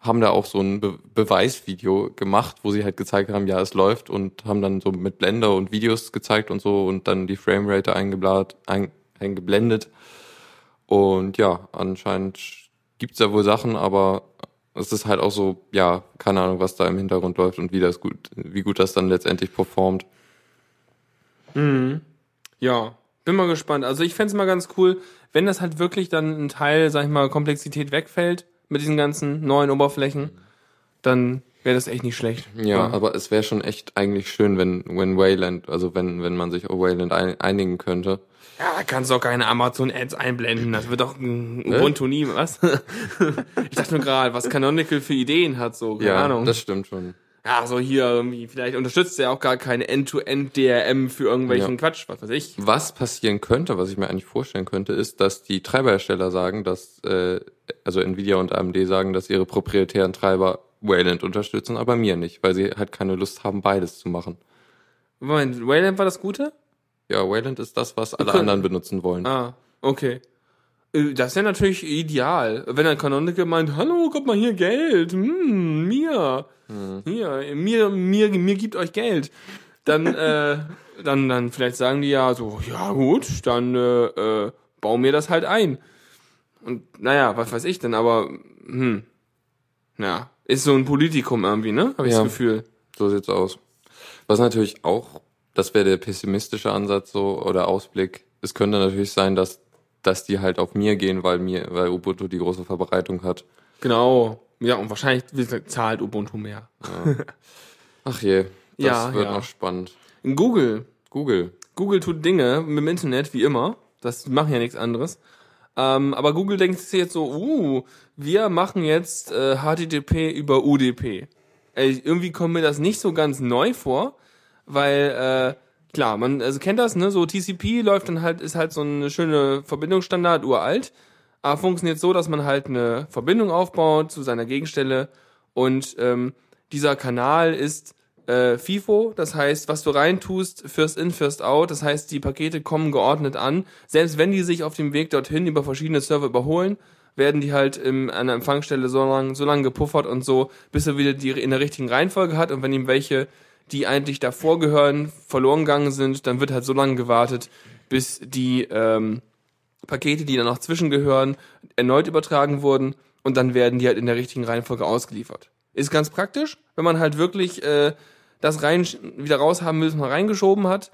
Haben da auch so ein Be Beweisvideo gemacht, wo sie halt gezeigt haben, ja, es läuft und haben dann so mit Blender und Videos gezeigt und so und dann die Framerate ein, eingeblendet. Und ja, anscheinend gibt's da wohl Sachen, aber es ist halt auch so, ja, keine Ahnung, was da im Hintergrund läuft und wie das gut, wie gut das dann letztendlich performt. Ja, bin mal gespannt. Also ich fänd's mal ganz cool, wenn das halt wirklich dann ein Teil, sag ich mal, Komplexität wegfällt mit diesen ganzen neuen Oberflächen, dann wäre das echt nicht schlecht. Ja, aber es wäre schon echt eigentlich schön, wenn, wenn Wayland, also wenn, wenn man sich auf Wayland ein, einigen könnte. Ja, da kannst du auch keine Amazon-Ads einblenden. Das wird doch ein Ubuntu nie, was? *laughs* ich dachte nur gerade, was Canonical für Ideen hat, so, keine ja, Ahnung. das stimmt schon. ja, so hier irgendwie, vielleicht unterstützt er auch gar keine End-to-End-DRM für irgendwelchen Ja. Quatsch, was weiß ich. Was passieren könnte, was ich mir eigentlich vorstellen könnte, ist, dass die Treiberhersteller sagen, dass, äh, also Nvidia und AMD sagen, dass ihre proprietären Treiber Wayland unterstützen, aber mir nicht, weil sie halt keine Lust haben, beides zu machen. Moment, Wayland war das Gute? Ja, Wayland ist das, was alle können- anderen benutzen wollen. Ah, okay. Äh, Das ist ja natürlich ideal. Wenn ein Canonical meint, hallo, kommt mal hier Geld, hm, mir, hier, mir, mir, mir gibt euch Geld. Dann, *laughs* äh, dann, dann vielleicht sagen die ja so, ja gut, dann äh, äh, bau mir das halt ein. Und naja, was weiß ich denn, aber, hm, ja, ist so ein Politikum irgendwie, ne? Habe ich Ja. das Gefühl. So sieht's aus. Was natürlich auch, das wäre der pessimistische Ansatz so oder Ausblick. Es könnte natürlich sein, dass dass die halt auf mir gehen, weil mir, weil Ubuntu die große Verbreitung hat. Genau. Ja, und wahrscheinlich zahlt Ubuntu mehr. Ach je, das *laughs* Ja, wird ja. noch spannend. Google, Google. Google tut Dinge mit dem Internet, wie immer. Das machen ja nichts anderes. Ähm, aber Google denkt sich jetzt so, uh, wir machen jetzt äh, HTTP über UDP. Ey, irgendwie kommt mir das nicht so ganz neu vor, weil, äh, klar, man also kennt das, ne? So TCP läuft dann halt, ist halt so eine schöne Verbindungsstandard, uralt. Aber funktioniert so, dass man halt eine Verbindung aufbaut zu seiner Gegenstelle. Und ähm, dieser Kanal ist äh, FIFO, das heißt, was du reintust, first in, first out, das heißt, die Pakete kommen geordnet an, selbst wenn die sich auf dem Weg dorthin über verschiedene Server überholen, werden die halt im, an der Empfangsstelle so lange so lang gepuffert und so, bis er wieder die in der richtigen Reihenfolge hat. Und wenn ihm welche, die eigentlich davor gehören, verloren gegangen sind, dann wird halt so lange gewartet, bis die ähm, Pakete, die dann noch zwischengehören, erneut übertragen wurden und dann werden die halt in der richtigen Reihenfolge ausgeliefert. Ist ganz praktisch, wenn man halt wirklich äh, das rein wieder raus haben will, was man reingeschoben hat.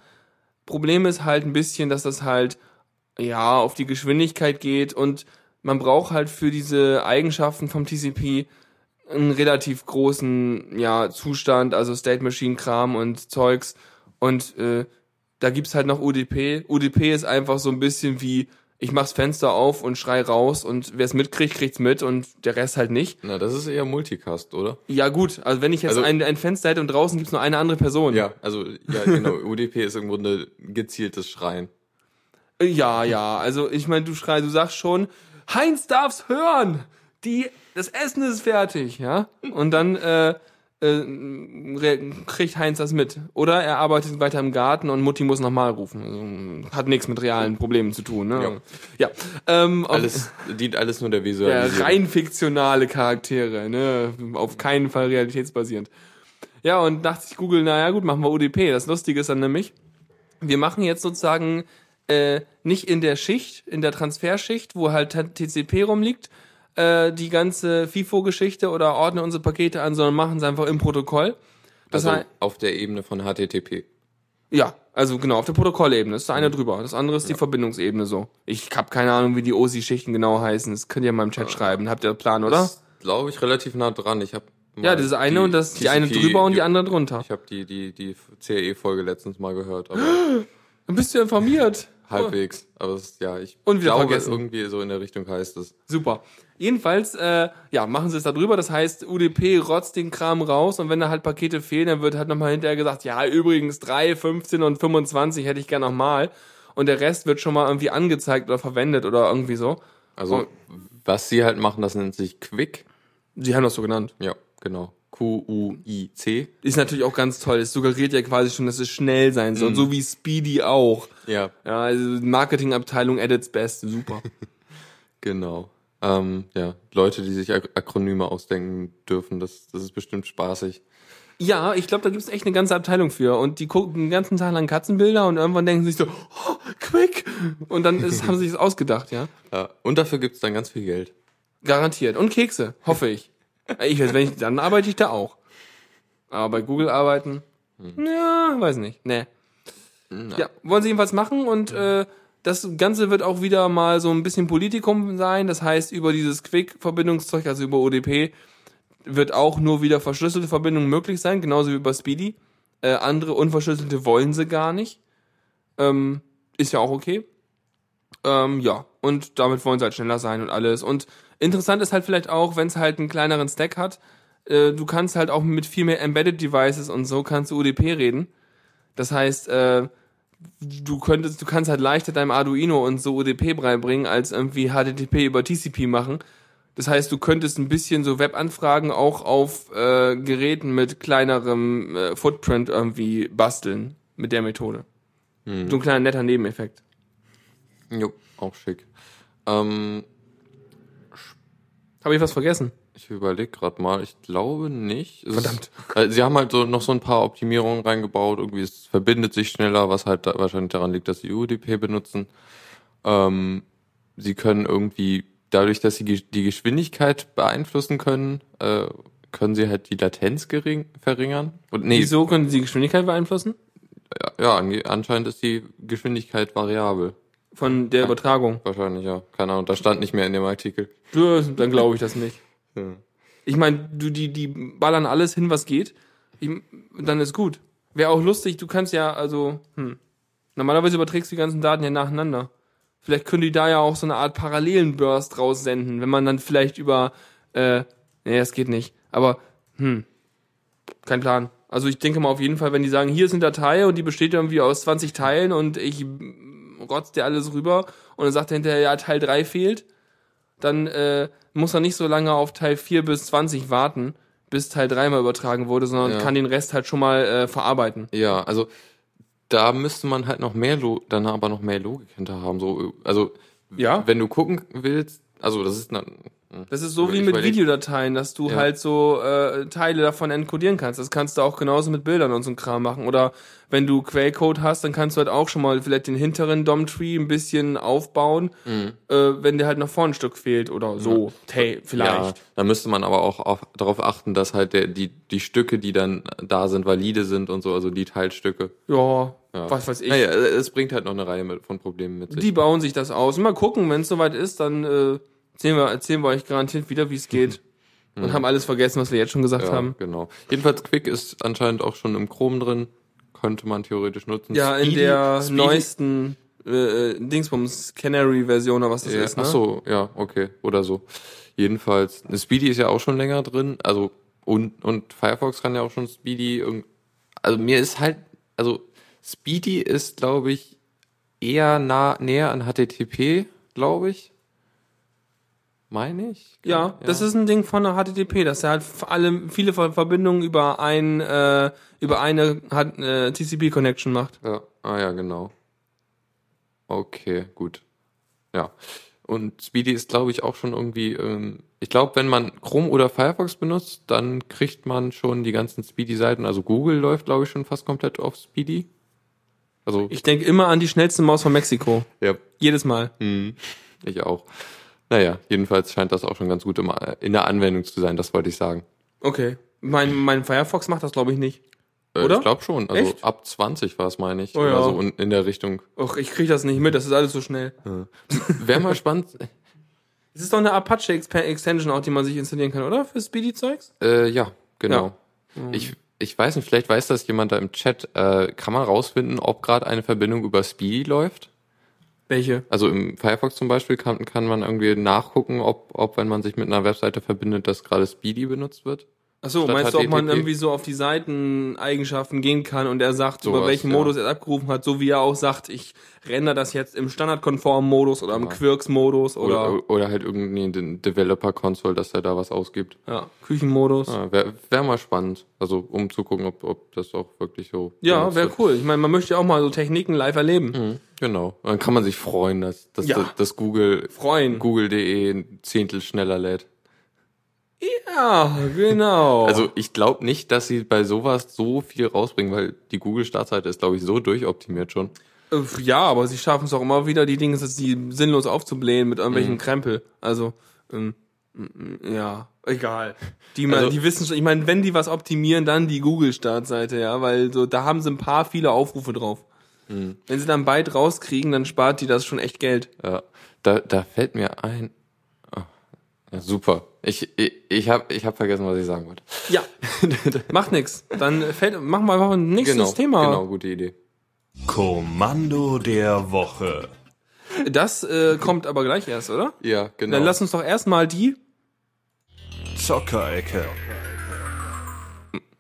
Problem ist halt ein bisschen, dass das halt ja auf die Geschwindigkeit geht und man braucht halt für diese Eigenschaften vom TCP einen relativ großen ja Zustand, also State Machine Kram und Zeugs und äh, da gibt's halt noch UDP. UDP ist einfach so ein bisschen wie ich mach's Fenster auf und schrei raus und wer es mitkriegt, kriegt's mit und der Rest halt nicht. Na, das ist eher Multicast, oder? Ja gut, also wenn ich jetzt Also- ein, ein Fenster hätte und draußen gibt's nur eine andere Person. Ja, also ja, genau. *laughs* UDP ist im Grunde gezieltes Schreien. Ja, ja, also ich meine, du schrei, du sagst schon, Heinz darf's hören. Die, das Essen ist fertig, ja. Und dann äh, äh, kriegt Heinz das mit. Oder er arbeitet weiter im Garten und Mutti muss nochmal rufen. Also, hat nichts mit realen Problemen zu tun. Ne? Ja. Ähm, auf- Alles dient alles nur der ja, Visualisierung. rein fiktionale Charaktere, ne? Auf keinen Fall realitätsbasierend. Ja, und dachte ich Google, naja gut, machen wir UDP. Das Lustige ist dann nämlich, wir machen jetzt sozusagen äh, nicht in der Schicht, in der Transferschicht, wo halt TCP rumliegt, äh, die ganze FIFO-Geschichte oder ordnen unsere Pakete an, sondern machen es einfach im Protokoll. Das also heißt, auf der Ebene von HTTP. ja, also genau, auf der Protokollebene. Das ist der eine drüber. Das andere ist die Verbindungsebene so. Ich habe keine Ahnung, wie die OSI-Schichten genau heißen. Das könnt ihr mal im Chat schreiben. Habt ihr einen Plan, oder? Das glaube ich relativ nah dran. Ich habe Ja, das ist eine und das die eine drüber und die andere drunter. Ich habe die die die CE-Folge letztens mal gehört, aber *gasps* Dann bist du informiert. Halbwegs. Aber es, ja, ich Und wieder glaube, vergessen. irgendwie so in der Richtung heißt es. Super. Jedenfalls, äh, ja, machen sie es da drüber. Das heißt, UDP rotzt den Kram raus und wenn da halt Pakete fehlen, dann wird halt nochmal hinterher gesagt, ja, übrigens 3, 15 und 25 hätte ich gern nochmal. Und der Rest wird schon mal irgendwie angezeigt oder verwendet oder irgendwie so. Also Und- was sie halt machen, das nennt sich Quick. Sie haben das so genannt. Ja, genau. Q U I C. Ist natürlich auch ganz toll. Es suggeriert ja quasi schon, dass es schnell sein soll. So wie Speedy auch. Ja, Ja, also Marketingabteilung at its best. Super. *laughs* genau. Ähm, ja, Leute, die sich Ak Akronyme ausdenken dürfen, das, das ist bestimmt spaßig. Ja, ich glaube, da gibt's echt eine ganze Abteilung für. Und die gucken den ganzen Tag lang Katzenbilder und irgendwann denken sie sich so, oh, quick! Und dann ist, *laughs* haben sie sich das ausgedacht, ja. Ja, und dafür gibt's dann ganz viel Geld. Garantiert. Und Kekse, hoffe ich. Ich weiß, wenn ich, dann arbeite ich da auch. Aber bei Google arbeiten, ja, weiß nicht. Nee. Ja, wollen sie jedenfalls machen und äh, das Ganze wird auch wieder mal so ein bisschen Politikum sein. Das heißt, über dieses Quick-Verbindungszeug, also über ODP, wird auch nur wieder verschlüsselte Verbindungen möglich sein, genauso wie über Speedy. Äh, andere unverschlüsselte wollen sie gar nicht. Ähm, ist ja auch okay. Ähm, ja, und damit wollen sie halt schneller sein und alles. Und interessant ist halt vielleicht auch, wenn es halt einen kleineren Stack hat, äh, du kannst halt auch mit viel mehr Embedded Devices und so kannst du UDP reden. Das heißt, äh, du könntest, du kannst halt leichter deinem Arduino und so UDP beibringen, als irgendwie HTTP über TCP machen. Das heißt, du könntest ein bisschen so Webanfragen auch auf äh, Geräten mit kleinerem äh, Footprint irgendwie basteln mit der Methode. So ein kleiner netter Nebeneffekt. Jo, auch schick. Ähm, Habe ich was vergessen? ich überlege gerade mal, ich glaube nicht. Es Verdammt. Ist, äh, sie haben halt so noch so ein paar Optimierungen reingebaut. Irgendwie es verbindet sich schneller, was halt da wahrscheinlich daran liegt, dass sie UDP benutzen. Ähm, sie können irgendwie dadurch, dass sie die Geschwindigkeit beeinflussen können, äh, können sie halt die Latenz gering, verringern. Und nee, Wieso können sie die Geschwindigkeit beeinflussen? ja, ja, anscheinend ist die Geschwindigkeit variabel. Von der Übertragung. Wahrscheinlich, ja. Keine Ahnung, das stand nicht mehr in dem Artikel. Ja, Dann glaube ich das nicht. *laughs* Ja. Ich meine, du, die, die ballern alles hin, was geht. Ich, dann ist gut. Wäre auch lustig, du kannst ja, also, hm. Normalerweise überträgst du die ganzen Daten ja nacheinander. Vielleicht können die da ja auch so eine Art parallelen Burst raussenden, wenn man dann vielleicht über, äh, nee, das geht nicht. Aber, hm, kein Plan. Also ich denke mal auf jeden Fall, wenn die sagen, hier ist eine Datei und die besteht irgendwie aus 20 Teilen und ich rotzt dir alles rüber und dann sagt er hinterher, ja, Teil 3 fehlt, dann äh, muss er nicht so lange auf Teil 4 bis 20 warten, bis Teil 3 mal übertragen wurde, sondern Ja. kann den Rest halt schon mal äh, verarbeiten. Ja, also da müsste man halt noch mehr, Lo dann aber noch mehr Logik hinter haben. So, also Ja. wenn du gucken willst, Also das ist dann. Das ist so wie mit Videodateien, dass du Ja. halt so äh, Teile davon enkodieren kannst. Das kannst du auch genauso mit Bildern und so einem Kram machen. Oder wenn du Quellcode hast, dann kannst du halt auch schon mal vielleicht den hinteren DOM-Tree ein bisschen aufbauen, Mhm. äh, wenn dir halt noch vorne ein Stück fehlt oder so. Hey, vielleicht. Ja, da müsste man aber auch auf, darauf achten, dass halt der, die, die Stücke, die dann da sind, valide sind und so, also die Teilstücke. Ja, Ja. was weiß ich. Naja, es bringt halt noch eine Reihe mit, von Problemen mit sich. Die bauen sich das aus. Mal gucken, wenn es soweit ist, dann äh, erzählen, wir, erzählen wir euch garantiert wieder, wie es geht. *laughs* Und haben alles vergessen, was wir jetzt schon gesagt ja, haben. genau. Jedenfalls Quick ist anscheinend auch schon im Chrome drin. Könnte man theoretisch nutzen. Ja, in Speedy- der Speedy- neuesten äh, Dingsbums Canary-Version oder was das Ja, ist, ne? Ach so, ja, okay, oder so. Jedenfalls, Speedy ist ja auch schon länger drin, also und und Firefox kann ja auch schon Speedy. Also mir ist halt, also Speedy ist, glaube ich, eher nah näher an HTTP, glaube ich. Meine ich? Ja, das ist ein Ding von der HTTP, dass er halt alle viele Ver- Verbindungen über ein äh, über eine äh, TCP Connection macht. Ja, ah ja, genau. Okay, gut. Ja. Und Speedy ist, glaube ich, auch schon irgendwie, ähm, ich glaube, wenn man Chrome oder Firefox benutzt, dann kriegt man schon die ganzen Speedy-Seiten. Also Google läuft, glaube ich, schon fast komplett auf Speedy. Also, Ich denke immer an die schnellste Maus von Mexiko. ja, Jedes Mal. hm, ich auch. Naja, jedenfalls scheint das auch schon ganz gut im, in der Anwendung zu sein, das wollte ich sagen. Okay. Mein, mein Firefox macht das, glaube ich, nicht. Äh, Oder? Ich glaube schon. Also Echt? ab 20 war es, meine ich. Oh ja. Oder so und in der Richtung. Och, ich kriege das nicht mit, das ist alles so schnell. Wäre mal spannend. *laughs* Es ist doch eine Apache Extension auch, die man sich installieren kann, oder? Für Speedy-Zeugs? Äh, ja, genau. Ja. Ich, ich weiß nicht, vielleicht weiß das jemand da im Chat. Äh, kann man rausfinden, ob gerade eine Verbindung über Speedy läuft? Welche? Also im Firefox zum Beispiel kann, kann man irgendwie nachgucken, ob, ob wenn man sich mit einer Webseite verbindet, dass gerade Speedy benutzt wird. Achso, meinst du, ob man HTTP? irgendwie so auf die Seiteneigenschaften gehen kann und er sagt, über Sowas, welchen ja. Modus er abgerufen hat, so wie er auch sagt, ich render das jetzt im standardkonformen Modus oder im Quirks-Modus oder, Oder, oder halt irgendwie den Developer-Console, dass er da was ausgibt. ja, Küchenmodus. Ja, Wäre wär mal spannend. Also um zu gucken, ob, ob das auch wirklich so. Ja, wäre cool. Ich meine, man möchte ja auch mal so Techniken live erleben. Mhm, genau. Dann kann man sich freuen, dass, dass, Ja. dass Google Freuen. Google.de ein Zehntel schneller lädt. Ja, genau. Also ich glaube nicht, dass sie bei sowas so viel rausbringen, weil die Google-Startseite ist, glaube ich, so durchoptimiert schon. Äh, ja, aber sie schaffen es auch immer wieder, die Dinge die sinnlos aufzublähen mit Mhm. irgendwelchen Krempel. Also, ähm, mm, ja, egal. Die, Also- die wissen schon, ich meine, wenn die was optimieren, dann die Google-Startseite, ja, weil so, da haben sie ein paar viele Aufrufe drauf. Mhm. Wenn sie dann bald rauskriegen, dann spart die das schon echt Geld. Ja, da, da fällt mir ein. Ja, super. Ich, ich, ich habe ich hab vergessen, was ich sagen wollte. Ja, *laughs* macht nix. Dann fällt, machen wir einfach ein nächstes Genau, Thema. genau, gute Idee. Kommando der Woche. Das äh, kommt aber gleich erst, oder? Ja, genau. Dann lass uns doch erstmal die, Zockerecke.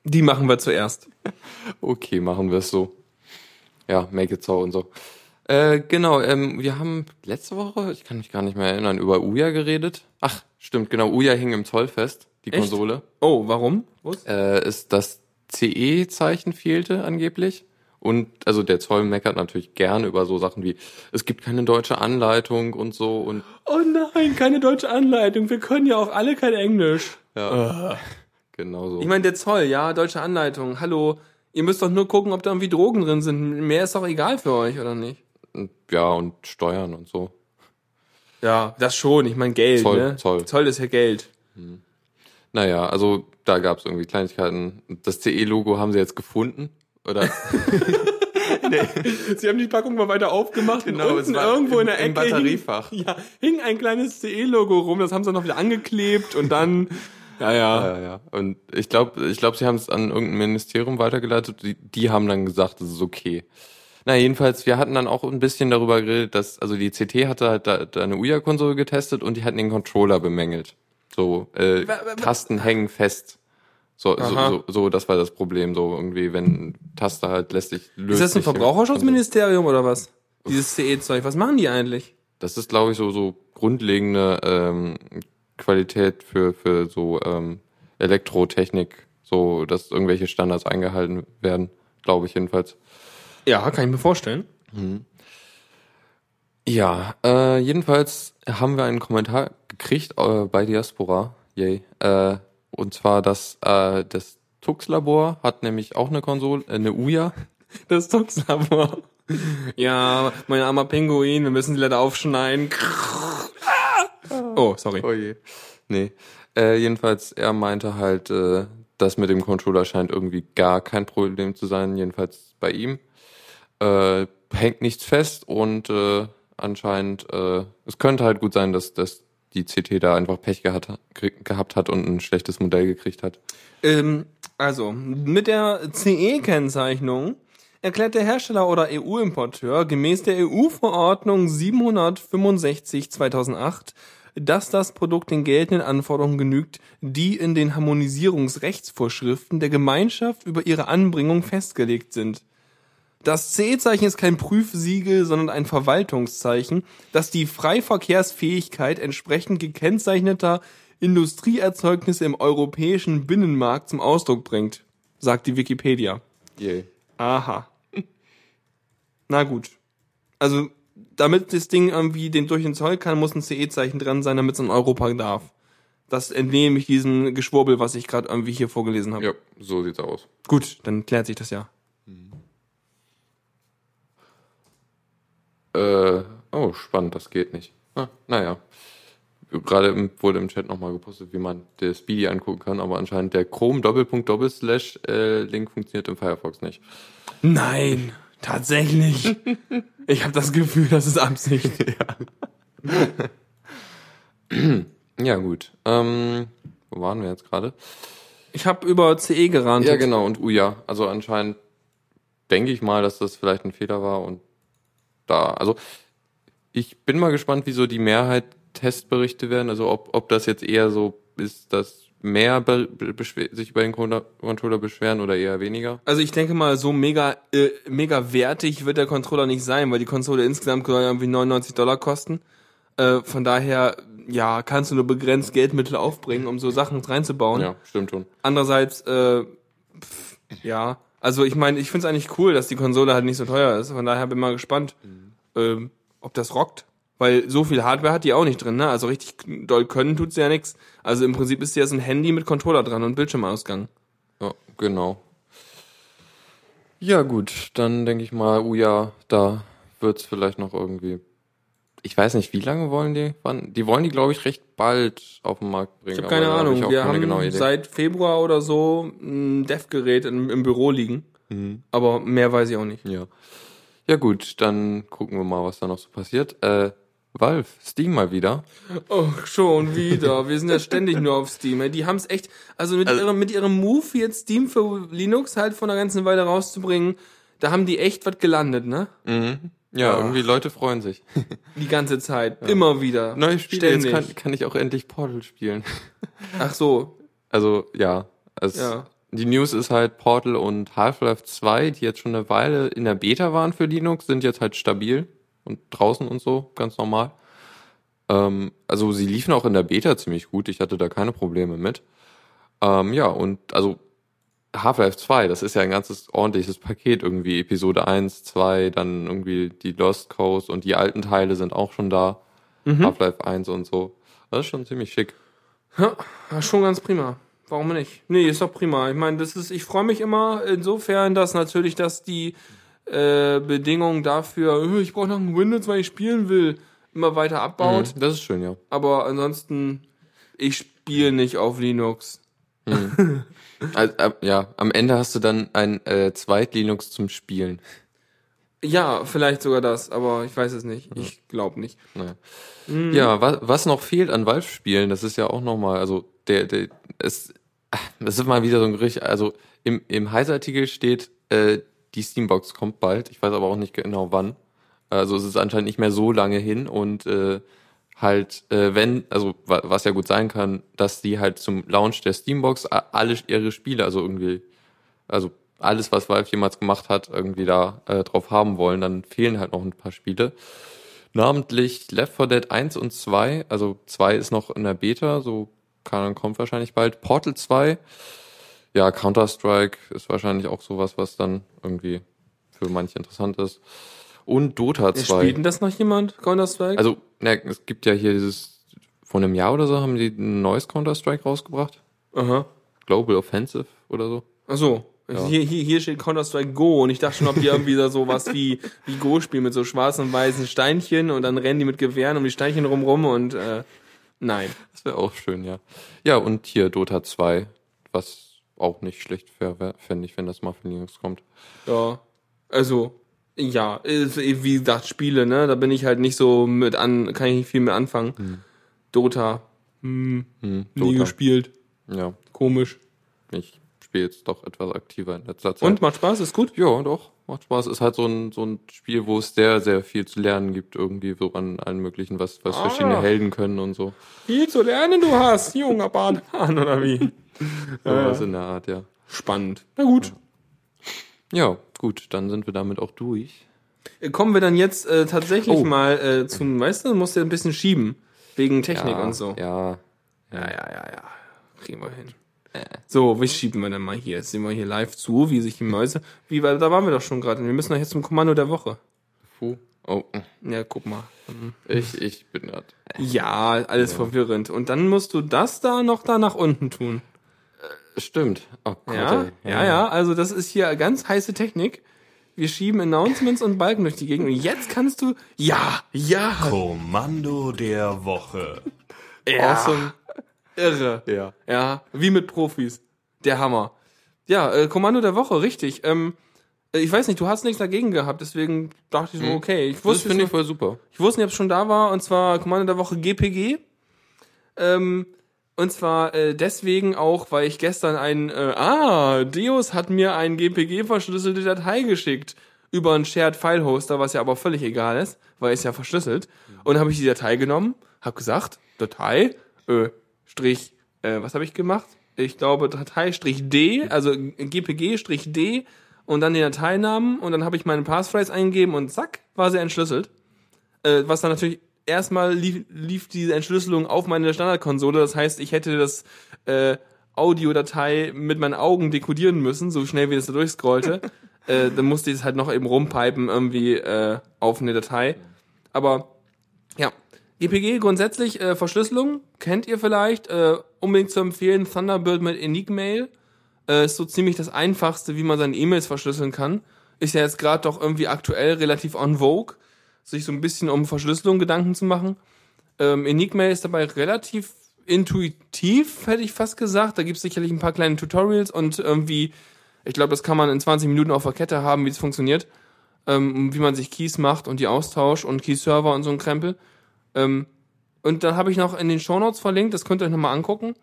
die machen wir zuerst. *laughs* Okay, machen wir es so. Ja, make it so und so. Äh, genau, ähm, wir haben letzte Woche, ich kann mich gar nicht mehr erinnern, über Uja geredet. Ach, stimmt, genau, Uja hing im Zollfest, die Echt? Konsole. Oh, warum? Was? Äh, ist das CE-Zeichen fehlte angeblich. Und also der Zoll meckert natürlich gerne über so Sachen wie, es gibt keine deutsche Anleitung und so und Oh nein, keine deutsche Anleitung. Wir können ja auch alle kein Englisch. ja, genau so. Ich meine, der Zoll, ja, deutsche Anleitung. Hallo, ihr müsst doch nur gucken, ob da irgendwie Drogen drin sind. Mehr ist doch egal für euch, oder nicht? Ja, und Steuern und so. Ja, das schon. Ich meine, Geld, Zoll, ne? Zoll. Zoll ist ja Geld. Naja, also da gab es irgendwie Kleinigkeiten. Das CE-Logo haben sie jetzt gefunden. Oder *laughs* Sie haben die Packung mal weiter aufgemacht Genau, und es unten war irgendwo in der im- im Ecke Batteriefach. Hing, ja, hing ein kleines CE-Logo rum. Das haben sie noch wieder angeklebt und dann, ja, ja. Ja, ja. Und ich glaube, ich glaube, sie haben es an irgendein Ministerium weitergeleitet. Die, die haben dann gesagt, das ist okay. Na, jedenfalls, wir hatten dann auch ein bisschen darüber geredet, dass, also die CT hatte halt da, da eine Uja-Konsole getestet und die hatten den Controller bemängelt. So, äh, Tasten hängen fest. So, so, Aha. so, so, das war das Problem. So irgendwie, wenn Taste halt lässt sich löst Ist das ein Verbraucherschutzministerium oder was? Dieses CE-Zeug. Was machen die eigentlich? Das ist, glaube ich, so, so grundlegende ähm, Qualität für, für so ähm, Elektrotechnik, so dass irgendwelche Standards eingehalten werden, glaube ich jedenfalls. Ja, kann ich mir vorstellen. Ja, äh, jedenfalls haben wir einen Kommentar gekriegt äh, bei Diaspora. Yay. Äh, und zwar das, äh, das Tux-Labor hat nämlich auch eine Konsole, äh, eine Uja. *laughs* Das Tux-Labor. Ja, mein armer Pinguin, wir müssen sie leider aufschneiden. Oh, sorry. Oh je. Nee. Äh, jedenfalls, er meinte halt, äh, das mit dem Controller scheint irgendwie gar kein Problem zu sein, jedenfalls bei ihm. Äh, hängt nichts fest und äh, anscheinend, äh, es könnte halt gut sein, dass, dass die CT da einfach Pech gehabt, gehabt hat und ein schlechtes Modell gekriegt hat. Ähm, also, mit der CE-Kennzeichnung erklärt der Hersteller oder EU-Importeur gemäß der EU-Verordnung 765-2008, dass das Produkt den geltenden Anforderungen genügt, die in den Harmonisierungsrechtsvorschriften der Gemeinschaft über ihre Anbringung festgelegt sind. Das CE-Zeichen ist kein Prüfsiegel, sondern ein Verwaltungszeichen, das die Freiverkehrsfähigkeit entsprechend gekennzeichneter Industrieerzeugnisse im europäischen Binnenmarkt zum Ausdruck bringt, sagt die Wikipedia. Yay. Aha. Na gut. Also, damit das Ding irgendwie den durch den Zoll kann, muss ein CE-Zeichen dran sein, damit es in Europa darf. Das entnehme ich diesem Geschwurbel, was ich gerade irgendwie hier vorgelesen habe. Ja, so sieht's aus. Gut, dann klärt sich das ja. Äh, oh, spannend, das geht nicht. Ah, naja. Gerade wurde im Chat nochmal gepostet, wie man der Speedy angucken kann, aber anscheinend der Chrome Doppelpunkt Doppelslash äh, Link funktioniert im Firefox nicht. Nein, tatsächlich. ich habe das Gefühl, das ist Absicht. *laughs* *clears throat* Ja, gut. Ähm, wo waren wir jetzt gerade? Ich habe über CE gerannt. Ja, genau, und Uja. Also anscheinend denke ich mal, dass das vielleicht ein Fehler war und da, also ich bin mal gespannt, wie so die Mehrheit Testberichte werden, also ob, ob das jetzt eher so ist, dass mehr sich über den Controller beschweren oder eher weniger. Also ich denke mal, so mega, äh, mega wertig wird der Controller nicht sein, weil die Konsole insgesamt irgendwie 99 Dollar kosten. Äh, von daher, ja, kannst du nur begrenzt Geldmittel aufbringen, um so Sachen reinzubauen. Ja, stimmt schon. Andererseits, äh, pff, ja, also ich meine, ich finde es eigentlich cool, dass die Konsole halt nicht so teuer ist. Von daher bin ich mal gespannt, ähm, ob das rockt. Weil so viel Hardware hat die auch nicht drin, ne? Also richtig doll können tut sie ja nix. Also im Prinzip ist sie jetzt ein Handy mit Controller dran und Bildschirmausgang. Ja, genau. Ja, gut, dann denke ich mal, oh ja, da wird's vielleicht noch irgendwie. Ich weiß nicht, wie lange wollen die? Wann? Die wollen die, glaube ich, recht bald auf den Markt bringen. Ich habe keine hab Ahnung. ich auch Wir keine haben seit Februar oder so ein Dev-Gerät im, im Büro liegen. Mhm. Aber mehr weiß ich auch nicht. Ja. Ja gut, dann gucken wir mal, was da noch so passiert. Äh, Valve, Steam mal wieder. Oh, schon wieder. Wir sind ja ständig nur auf Steam. ey. Die haben es echt, also mit, ihrem, mit ihrem Move jetzt Steam für Linux halt von der ganzen Weile rauszubringen, da haben die echt was gelandet, ne? Mhm. Ja, Ah. irgendwie Leute freuen sich. *laughs* Die ganze Zeit. Immer wieder. Neue Spiele, jetzt Ständig. kann, kann ich auch endlich Portal spielen. *laughs* Ach so. Also ja, es, Ja. die News ist halt Portal und Half-Life 2, die jetzt schon eine Weile in der Beta waren für Linux, sind jetzt halt stabil und draußen und so, ganz normal. Ähm, also sie liefen auch in der Beta ziemlich gut, ich hatte da keine Probleme mit. Ähm, ja, und also Half-Life 2, das ist ja ein ganzes ordentliches Paket irgendwie. Episode 1, 2, dann irgendwie die Lost Coast und die alten Teile sind auch schon da. Half-Life 1 und so. Das ist schon ziemlich schick. Ja, ja, schon ganz prima. Warum nicht? Nee, ist doch prima. Ich meine, das ist, ich freue mich immer insofern, dass natürlich, dass die äh, Bedingungen dafür, äh, ich brauche noch ein Windows, weil ich spielen will, immer weiter abbaut. Mhm, Das ist schön, ja. Aber ansonsten, ich spiele nicht auf Linux. Also, äh, ja, am Ende hast du dann ein äh, Zweit-Linux zum Spielen. Ja, vielleicht sogar das, aber ich weiß es nicht. Ich glaube nicht. Naja. Mhm. Ja, was, was noch fehlt an Valve-Spielen, das ist ja auch nochmal, also der, der, es, das ist mal wieder so ein Gericht, also im, im Heiß-Artikel steht, äh, die Steambox kommt bald, ich weiß aber auch nicht genau wann. Also es ist anscheinend nicht mehr so lange hin und äh, halt, äh, wenn, also wa- was ja gut sein kann, dass die halt zum Launch der Steambox alle ihre Spiele, also irgendwie, also alles, was Valve jemals gemacht hat, irgendwie da äh, drauf haben wollen, dann fehlen halt noch ein paar Spiele. Namentlich Left 4 Dead 1 und 2, also 2 ist noch in der Beta, so kann, kommt wahrscheinlich bald. Portal 2, ja, Counter-Strike ist wahrscheinlich auch sowas, was dann irgendwie für manche interessant ist. Und Dota Ja, 2. Spielt denn das noch jemand, Counter-Strike? Also, ne, es gibt ja hier dieses vor einem Jahr oder so haben die ein neues Counter-Strike rausgebracht. Aha. Global Offensive oder so. Ach so. Ja. Hier, hier, hier steht Counter-Strike Go und ich dachte schon, ob die irgendwie da so was wie, wie Go spielen mit so schwarzen und weißen Steinchen und dann rennen die mit Gewehren um die Steinchen rumrum und äh, nein. Das wäre auch schön, ja. Ja, und hier Dota 2, was auch nicht schlecht wäre, fände ich, wenn das mal von Linux kommt. Ja. Also, ja, ist, wie gesagt, Spiele, ne? Da bin ich halt nicht so mit an, kann ich nicht viel mehr anfangen. Dota, hm, Hm, nie Dota. gespielt. Ja, Komisch. ich spiele jetzt doch etwas aktiver in letzter Zeit. Und macht Spaß, ist gut? Ja, doch, macht Spaß. Ist halt so ein, so ein Spiel, wo es sehr, sehr viel zu lernen gibt, irgendwie so an allen möglichen, was, was Ah. verschiedene Helden können und so. Viel zu lernen du hast, junger Bademann, *laughs* oder wie? So was in der Art, ja. Spannend. Na gut. Ja, gut, dann sind wir damit auch durch. Äh, Kommen wir dann jetzt äh, tatsächlich Oh. mal äh, zum, weißt du, musst du ein bisschen schieben. Wegen Technik ja, und so. Ja, Ja, ja, ja, ja. Kriegen wir hin. So, wie schieben wir denn mal hier? Jetzt sehen wir hier live zu, wie sich die Mäuse. Wie, weil da waren wir doch schon gerade. Wir müssen doch jetzt zum Kommando der Woche. Puh. Oh, Ja, guck mal. ich, ich bin grad. Ja, alles verwirrend. Und dann musst du das da noch da nach unten tun. Stimmt. Oh Gott, Ja, ey. ja, ja. Also das ist hier ganz heiße Technik. Wir schieben Announcements und Balken durch die Gegend. Und jetzt kannst du. Ja, ja. Kommando der Woche. ja. Awesome. Irre. Ja. Ja, wie mit Profis. Der Hammer. Ja, äh, Kommando der Woche, richtig. Ähm, äh, ich weiß nicht, du hast nichts dagegen gehabt, deswegen dachte ich so, okay. Ich Das wusste, finde jetzt ich voll super. ich wusste nicht, ob es schon da war, und zwar Kommando der Woche GPG. Ähm, und zwar äh, deswegen auch, weil ich gestern ein, äh, ah, Deus hat mir ein GPG-verschlüsselte Datei geschickt über einen Shared File Hoster, was ja aber völlig egal ist, weil es ja verschlüsselt. Und habe ich die Datei genommen, habe gesagt, Datei, äh, Strich, äh, was habe ich gemacht? Ich glaube Datei Strich D, also GPG Strich D und dann den Dateinamen und dann habe ich meine Passphrase eingegeben und zack, war sie entschlüsselt. Äh, was dann natürlich erstmal lief, lief diese Entschlüsselung auf meine Standardkonsole. Das heißt, ich hätte das äh, Audiodatei mit meinen Augen dekodieren müssen, so schnell wie das da durchscrollte. *laughs* äh, dann musste ich es halt noch eben rumpipen irgendwie äh, auf eine Datei. Aber ja, GPG grundsätzlich äh, Verschlüsselung kennt ihr vielleicht. Äh, unbedingt zu empfehlen Thunderbird mit Enigmail. Äh, ist so ziemlich das einfachste, wie man seine E-Mails verschlüsseln kann. Ist ja jetzt gerade doch irgendwie aktuell relativ on vogue, sich so ein bisschen um Verschlüsselung Gedanken zu machen. Ähm, Enigmail ist dabei relativ intuitiv, hätte ich fast gesagt. Da gibt es sicherlich ein paar kleine Tutorials und irgendwie, ich glaube, das kann man in 20 Minuten auf der Kette haben, wie es funktioniert. Ähm, wie man sich Keys macht und die austauscht und Key-Server und so ein Krempel. Ähm, und dann habe ich noch in den Shownotes verlinkt, das könnt ihr euch nochmal angucken.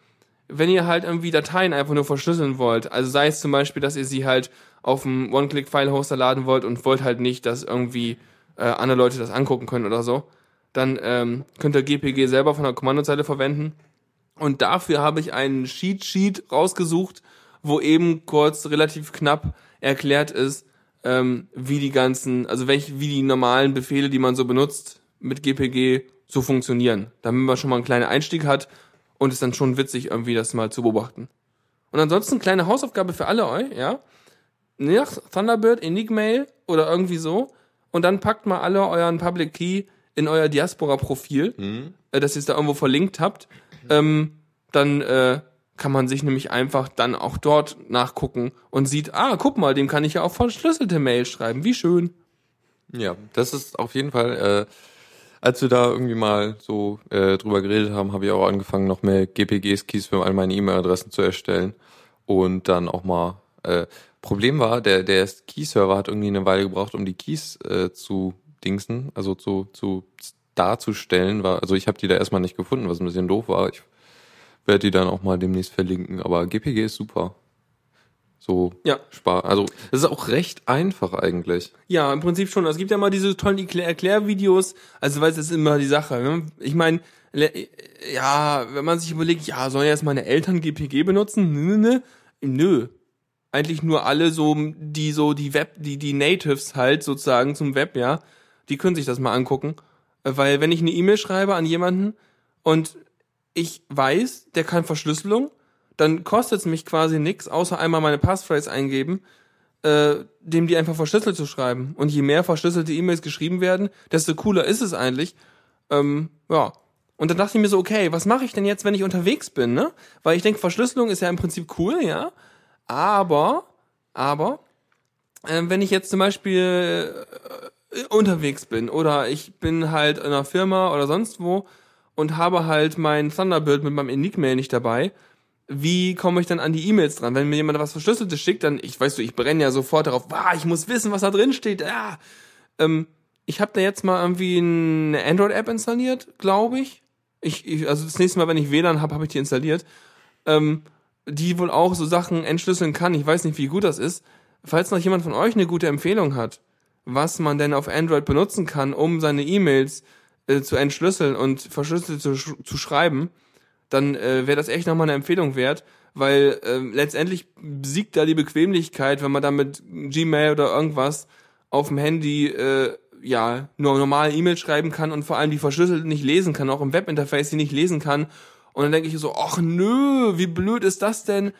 Wenn ihr halt irgendwie Dateien einfach nur verschlüsseln wollt, also sei es zum Beispiel, dass ihr sie halt auf dem One-Click-File-Hoster laden wollt und wollt halt nicht, dass irgendwie äh, andere Leute das angucken können oder so, dann ähm, könnt ihr GPG selber von der Kommandozeile verwenden. Und dafür habe ich einen Cheat Sheet rausgesucht, wo eben kurz relativ knapp erklärt ist, ähm, wie die ganzen, also welche, wie die normalen Befehle, die man so benutzt mit GPG so funktionieren. Damit man schon mal einen kleinen Einstieg hat und ist dann schon witzig, irgendwie das mal zu beobachten. Und ansonsten kleine Hausaufgabe für alle euch, ja. Nach Thunderbird, Enigmail oder irgendwie so. Und dann packt mal alle euren Public Key in euer Diaspora-Profil, äh, dass ihr es da irgendwo verlinkt habt. Ähm, dann äh, kann man sich nämlich einfach dann auch dort nachgucken und sieht, ah, guck mal, dem kann ich ja auch verschlüsselte Mail schreiben. Wie schön. Ja, das ist auf jeden Fall, äh, als wir da irgendwie mal so äh, drüber geredet haben, habe ich auch angefangen, noch mehr GPGs-Keys für all meine E-Mail-Adressen zu erstellen. Und dann auch mal, äh, Problem war, der, der Key-Server hat irgendwie eine Weile gebraucht, um die Keys äh, zu dingsen, also zu, zu darzustellen. War, also ich habe die da erstmal nicht gefunden, was ein bisschen doof war. Ich werde die dann auch mal demnächst verlinken. Aber GPG ist super. So Ja. spar. Also es ist auch recht einfach eigentlich. Ja, im Prinzip schon. Es gibt ja mal diese tollen Erklär Erklärvideos. Also, weil es ist immer die Sache. Ne? Ich meine, ja, wenn man sich überlegt, ja, sollen jetzt meine Eltern GPG benutzen? Nö, nö, nö. Eigentlich nur alle so, die so die Web, die die Natives halt sozusagen zum Web, ja, die können sich das mal angucken, weil wenn ich eine E-Mail schreibe an jemanden und ich weiß, der kann Verschlüsselung, dann kostet es mich quasi nix, außer einmal meine Passphrase eingeben äh, dem die einfach verschlüsselt zu schreiben. Und je mehr verschlüsselte E-Mails geschrieben werden, desto cooler ist es eigentlich. Ähm, ja. Und dann dachte ich mir so, okay, was mache ich denn jetzt, wenn ich unterwegs bin, ne? Weil ich denke, Verschlüsselung ist ja im Prinzip cool, ja. Aber, aber, äh, wenn ich jetzt zum Beispiel äh, unterwegs bin oder ich bin halt in einer Firma oder sonst wo und habe halt mein Thunderbird mit meinem Enigmail nicht dabei, wie komme ich dann an die E-Mails dran? Wenn mir jemand was Verschlüsseltes schickt, dann, ich weiß du, ich brenne ja sofort darauf, wow, ich muss wissen, was da drin steht. Ja. Ähm, ich habe da jetzt mal irgendwie eine Android-App installiert, glaube ich. Ich, ich. Also das nächste Mal, wenn ich WLAN habe, habe ich die installiert. Ähm, die wohl auch so Sachen entschlüsseln kann. Ich weiß nicht, wie gut das ist. Falls noch jemand von euch eine gute Empfehlung hat, was man denn auf Android benutzen kann, um seine E-Mails äh, zu entschlüsseln und verschlüsselt zu, sch zu schreiben, dann äh, wäre das echt nochmal eine Empfehlung wert, weil äh, letztendlich siegt da die Bequemlichkeit, wenn man da mit Gmail oder irgendwas auf dem Handy äh, ja nur normal E-Mail schreiben kann und vor allem die verschlüsselt nicht lesen kann, auch im Webinterface die nicht lesen kann. Und dann denke ich so, ach nö, wie blöd ist das denn?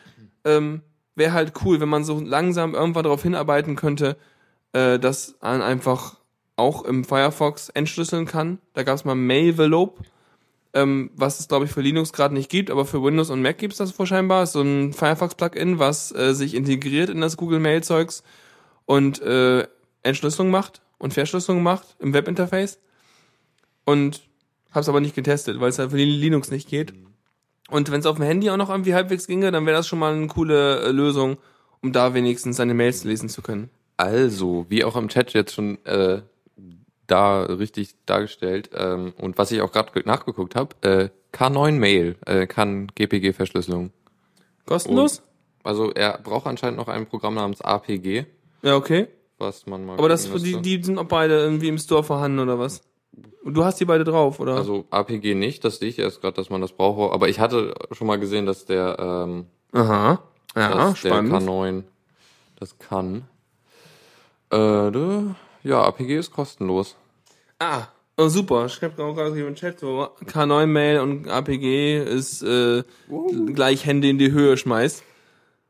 Ähm, wäre halt cool, wenn man so langsam irgendwann darauf hinarbeiten könnte, äh, dass man einfach auch im Firefox entschlüsseln kann. Da gab es mal Mailvelope, ähm, was es glaube ich für Linux gerade nicht gibt, aber für Windows und Mac gibt es das wohl scheinbar. Ist so ein Firefox-Plugin, was äh, sich integriert in das Google Mail-Zeugs und äh, Entschlüsselung macht und Verschlüsselung macht im Webinterface. Und hab's aber nicht getestet, weil es halt für Linux nicht geht. Und wenn es auf dem Handy auch noch irgendwie halbwegs ginge, dann wäre das schon mal eine coole äh, Lösung, um da wenigstens seine Mails lesen zu können. Also, wie auch im Chat jetzt schon äh, da richtig dargestellt ähm, und was ich auch gerade nachgeguckt habe, äh, K9 Mail äh, kann GPG-Verschlüsselung. Kostenlos? Also er braucht anscheinend noch ein Programm namens APG, ja, okay. was man mal. Aber das, die, die sind auch beide irgendwie im Store vorhanden oder was? Und du hast die beide drauf, oder? Also APG nicht, das sehe ich erst gerade, dass man das brauche. Aber ich hatte schon mal gesehen, dass der, ähm, Aha. Ja, dass der spannend. K9 das kann. Äh, da- ja, APG ist kostenlos. Ah, oh, super. Ich schreibe auch gerade hier im Chat so, K9-Mail und APG ist äh, gleich Hände in die Höhe schmeißt.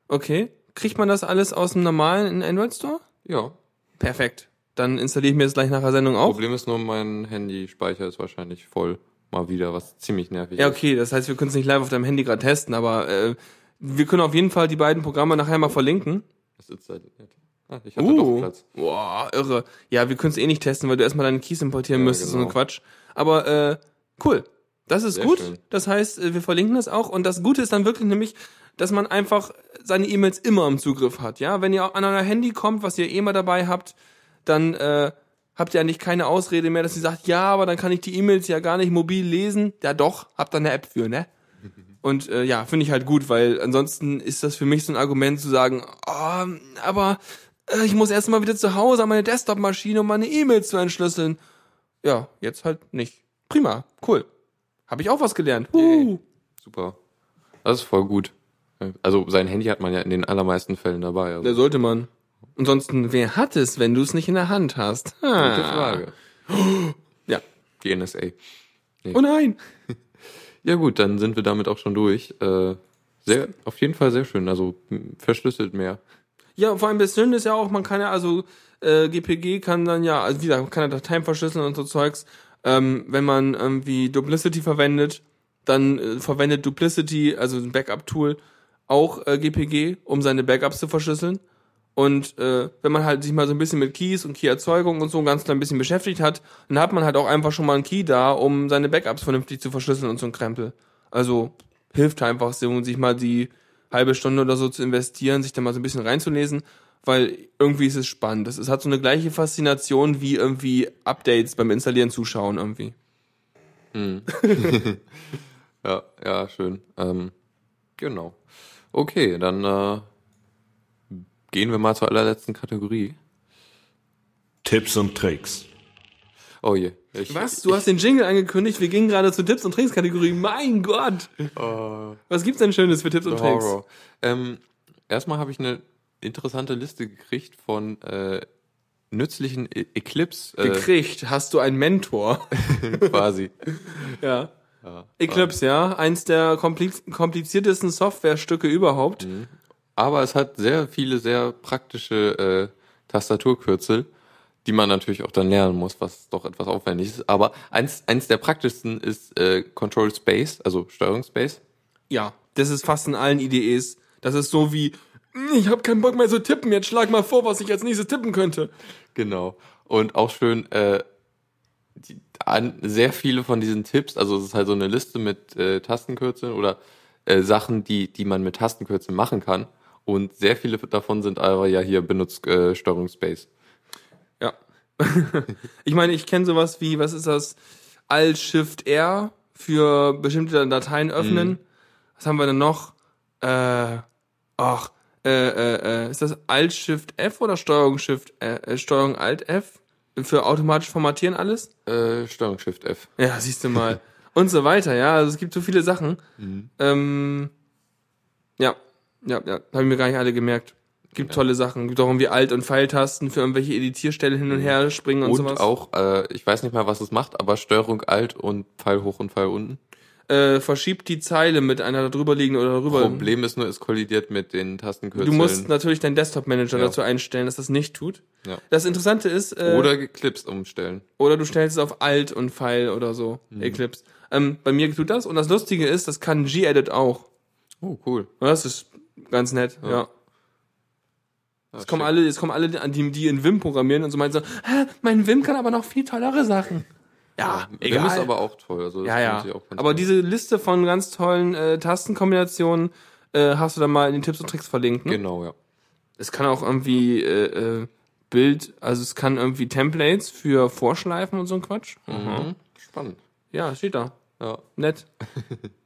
Okay. Kriegt man das alles aus dem normalen Android Store? Ja. Perfekt. Dann installiere ich mir das gleich nach der Sendung auch. Problem ist nur, mein Handy-Speicher ist wahrscheinlich voll. Mal wieder, was ziemlich nervig Ja, ist. okay, das heißt, wir können es nicht live auf deinem Handy gerade testen, aber äh, wir können auf jeden Fall die beiden Programme nachher mal verlinken. Das ist halt nett. Ah, ich hatte doch Platz. Boah, irre. Ja, wir können es eh nicht testen, weil du erstmal deine Keys importieren Ja, müsstest, so ein genau. Quatsch. Aber äh, cool. Das ist Sehr gut. schön. Das heißt, äh, wir verlinken das auch. Und das Gute ist dann wirklich nämlich, dass man einfach seine E-Mails immer im Zugriff hat. Ja, wenn ihr an euer Handy kommt, was ihr eh mal dabei habt, dann äh, habt ihr eigentlich keine Ausrede mehr, dass ihr sagt, ja, aber dann kann ich die E-Mails ja gar nicht mobil lesen. Ja, doch, habt da eine App für, ne? *laughs* Und äh, ja, finde ich halt gut, weil ansonsten ist das für mich so ein Argument zu sagen, oh, aber äh, ich muss erst mal wieder zu Hause an meine Desktop-Maschine, um meine E-Mails zu entschlüsseln. Ja, jetzt halt nicht. Prima, cool. Habe ich auch was gelernt. Uh. Super. Das ist voll gut. Also sein Handy hat man ja in den allermeisten Fällen dabei. Also. Der sollte man. Ansonsten, wer hat es, wenn du es nicht in der Hand hast? Gute Ha. Frage. Ja. Die NSA. Oh nein. *laughs* Ja gut, dann sind wir damit auch schon durch. Äh, sehr, auf jeden Fall sehr schön. Also verschlüsselt mehr. Ja, vor allem das Schöne ist ja auch, man kann ja, also äh, GPG kann dann ja, also wieder, man kann ja Dateien verschlüsseln und so Zeugs. Ähm, wenn man irgendwie Duplicity verwendet, dann äh, verwendet Duplicity, also ein Backup-Tool, auch äh, GPG, um seine Backups zu verschlüsseln. Und äh, wenn man halt sich mal so ein bisschen mit Keys und Key-Erzeugung und so ein ganz klein bisschen beschäftigt hat, dann hat man halt auch einfach schon mal einen Key da, um seine Backups vernünftig zu verschlüsseln und so ein Krempel. Also hilft einfach so, sich mal die halbe Stunde oder so zu investieren, sich da mal so ein bisschen reinzulesen, weil irgendwie ist es spannend. Es hat so eine gleiche Faszination wie irgendwie Updates beim Installieren zuschauen irgendwie. *laughs* *laughs* Ja, ja, schön. Ähm, genau. Okay, dann äh, gehen wir mal zur allerletzten Kategorie. Tipps und Tricks. Oh je. Ich, Was? Du hast den Jingle angekündigt, wir gingen gerade zu Tipps und Tricks Kategorie. Mein Gott! Was gibt's denn Schönes für Tipps und Tricks? Horror. Ähm, erstmal habe ich eine interessante Liste gekriegt von äh, nützlichen E- Eclipse äh, Gekriegt, hast du einen Mentor? *laughs* quasi. *laughs* ja. Eclipse, ja. Eins der kompliz kompliziertesten Softwarestücke überhaupt. Aber es hat sehr viele sehr praktische äh, Tastaturkürzel, die man natürlich auch dann lernen muss, was doch etwas aufwendig ist. Aber eins, eins der praktischsten ist äh, Control Space, also Steuerungsspace. Ja, das ist fast in allen IDEs. Das ist so wie, "Hm, ich habe keinen Bock mehr zu tippen, jetzt schlag mal vor, was ich als nächstes tippen könnte. Genau. Und auch schön, äh, die, an, sehr viele von diesen Tipps, also es ist halt so eine Liste mit äh, Tastenkürzeln oder äh, Sachen, die, die man mit Tastenkürzeln machen kann. Und sehr viele davon sind aber ja hier benutzt äh, Steuerungsspace. Ja. *laughs* ich meine, ich kenne sowas wie, was ist das? Alt-Shift-R für bestimmte Dateien öffnen. Was haben wir denn noch? Äh, ach, äh, äh, äh, ist das Alt-Shift-F oder Steuerung-Shift, äh, äh, Steuerung-Alt-F? Für automatisch formatieren alles? Äh, Steuerung Shift F. Ja, siehst du mal. Und so weiter, ja. Also es gibt so viele Sachen. Ähm, ja, ja, ja. Habe ich mir gar nicht alle gemerkt. Gibt tolle Sachen. Gibt auch irgendwie Alt- und Pfeiltasten für irgendwelche Editierstellen hin und her springen und, Und sowas. auch, äh, ich weiß nicht mal, was es macht, aber Steuerung Alt und Pfeil hoch und Pfeil unten. Äh, verschiebt die Zeile mit einer drüber liegen oder darüber. Problem ist nur, es kollidiert mit den Tastenkürzeln. Du musst natürlich deinen Desktop-Manager Ja. dazu einstellen, dass das nicht tut. Ja. Das Interessante ist, äh, Oder geklipst umstellen. oder du stellst es auf Alt und Pfeil oder so, Mhm. Eclipse. Ähm, bei mir tut das und das Lustige ist, das kann Gedit auch. Oh, cool. Das ist ganz nett, ja. Jetzt kommen schick. alle, jetzt kommen alle, an die, die in Vim programmieren und so meinen so, Hä, mein Vim kann aber noch viel tollere Sachen. Ja, Vim egal. ist aber auch toll. Also ja, ja. Aber gut. diese Liste von ganz tollen äh, Tastenkombinationen äh, hast du dann mal in den Tipps und Tricks verlinkt. Ne? Genau, ja. Es kann auch irgendwie äh, äh, Bild, also es kann irgendwie Templates für Vorschleifen und so ein Quatsch. Mhm. Spannend. Ja, steht da. Ja. Nett. *laughs*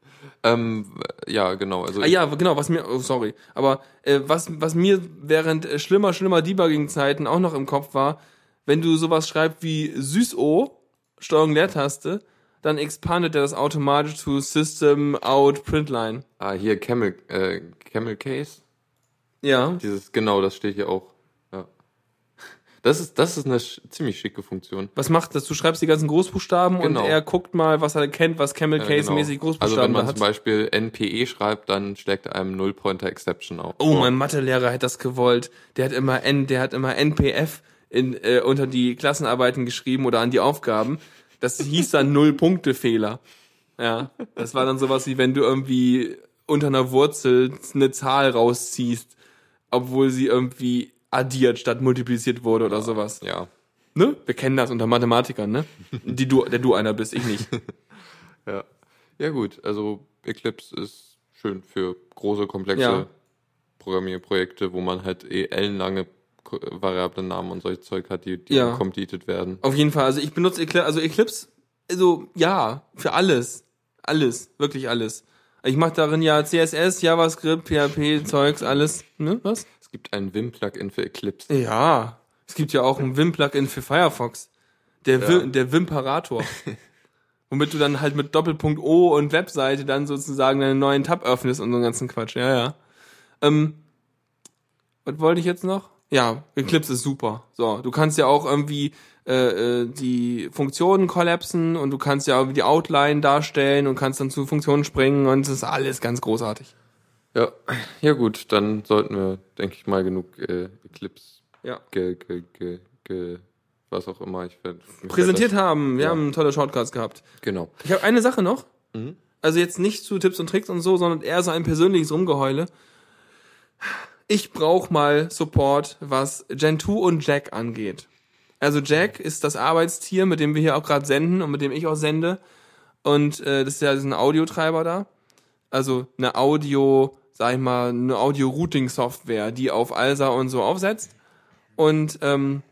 Ähm, ja, genau. Also Ah ja, genau, was mir, oh, sorry, aber äh, was, was mir während äh, schlimmer, schlimmer Debugging-Zeiten auch noch im Kopf war, wenn du sowas schreibst wie SysO, Steuerung Leertaste, dann expandet er das automatisch zu System Out Printline. ah, hier Camel, äh, Camel Case. Ja. Dieses, genau, das steht hier auch. Das ist, das ist eine sch ziemlich schicke Funktion. Was macht das? Du schreibst die ganzen Großbuchstaben Genau. und er guckt mal, was er kennt, was Camel Case mäßig genau. Also wenn Großbuchstaben man da zum hat. Beispiel NPE schreibt, dann schlägt er einem Null-Pointer Exception auf. Oh, mein Mathelehrer hätte das gewollt. Der hat immer N, der hat immer NPF in, äh, unter die Klassenarbeiten geschrieben oder an die Aufgaben. Das hieß dann *laughs* Null-Punkte-Fehler. Ja, das war dann sowas wie wenn du irgendwie unter einer Wurzel eine Zahl rausziehst, obwohl sie irgendwie addiert statt multipliziert wurde oder sowas. Ja. Ne? Wir kennen das unter Mathematikern, ne? *laughs* Die du, der du einer bist, ich nicht. *laughs* Ja. Ja gut, also Eclipse ist schön für große, komplexe Ja. Programmierprojekte, wo man halt eh ellenlange Ko- Variablennamen und solche Zeug hat, die, die Ja. completed werden. Auf jeden Fall. Also ich benutze Eclipse, also Eclipse, also ja, für alles. Alles, wirklich alles. Ich mache darin ja CSS, JavaScript, PHP, Zeugs, alles. Ne? Was? Es gibt ein Vim-Plugin für Eclipse. Ja. Es gibt ja auch ein Vim-Plugin für Firefox. Der, Ja. Vim, der Vimparator. *laughs* Womit du dann halt mit Doppelpunkt O und Webseite dann sozusagen einen neuen Tab öffnest und so einen ganzen Quatsch. Ja, ja. Ähm, was wollte ich jetzt noch? Ja, Eclipse ist super. So, du kannst ja auch irgendwie äh, äh, die Funktionen kollapsen und du kannst ja irgendwie die Outline darstellen und kannst dann zu Funktionen springen und es ist alles ganz großartig. Ja, ja gut, dann sollten wir, denke ich mal, genug äh, Eclipse Ja. ge, ge, ge, ge, was auch immer ich werd, Präsentiert fällt haben. Wir Ja. haben tolle Shortcuts gehabt. das- Genau. Ich habe eine Sache noch. Mhm. Also jetzt nicht zu Tipps und Tricks und so, sondern eher so ein persönliches Rumgeheule. Ich brauche mal Support, was Gen2 und Jack angeht. Also Jack ist das Arbeitstier, mit dem wir hier auch gerade senden und mit dem ich auch sende. Und äh, das ist ja ein Audiotreiber da. Also eine Audio, sag ich mal, eine Audio-Routing-Software, die auf ALSA und so aufsetzt. Und ähm,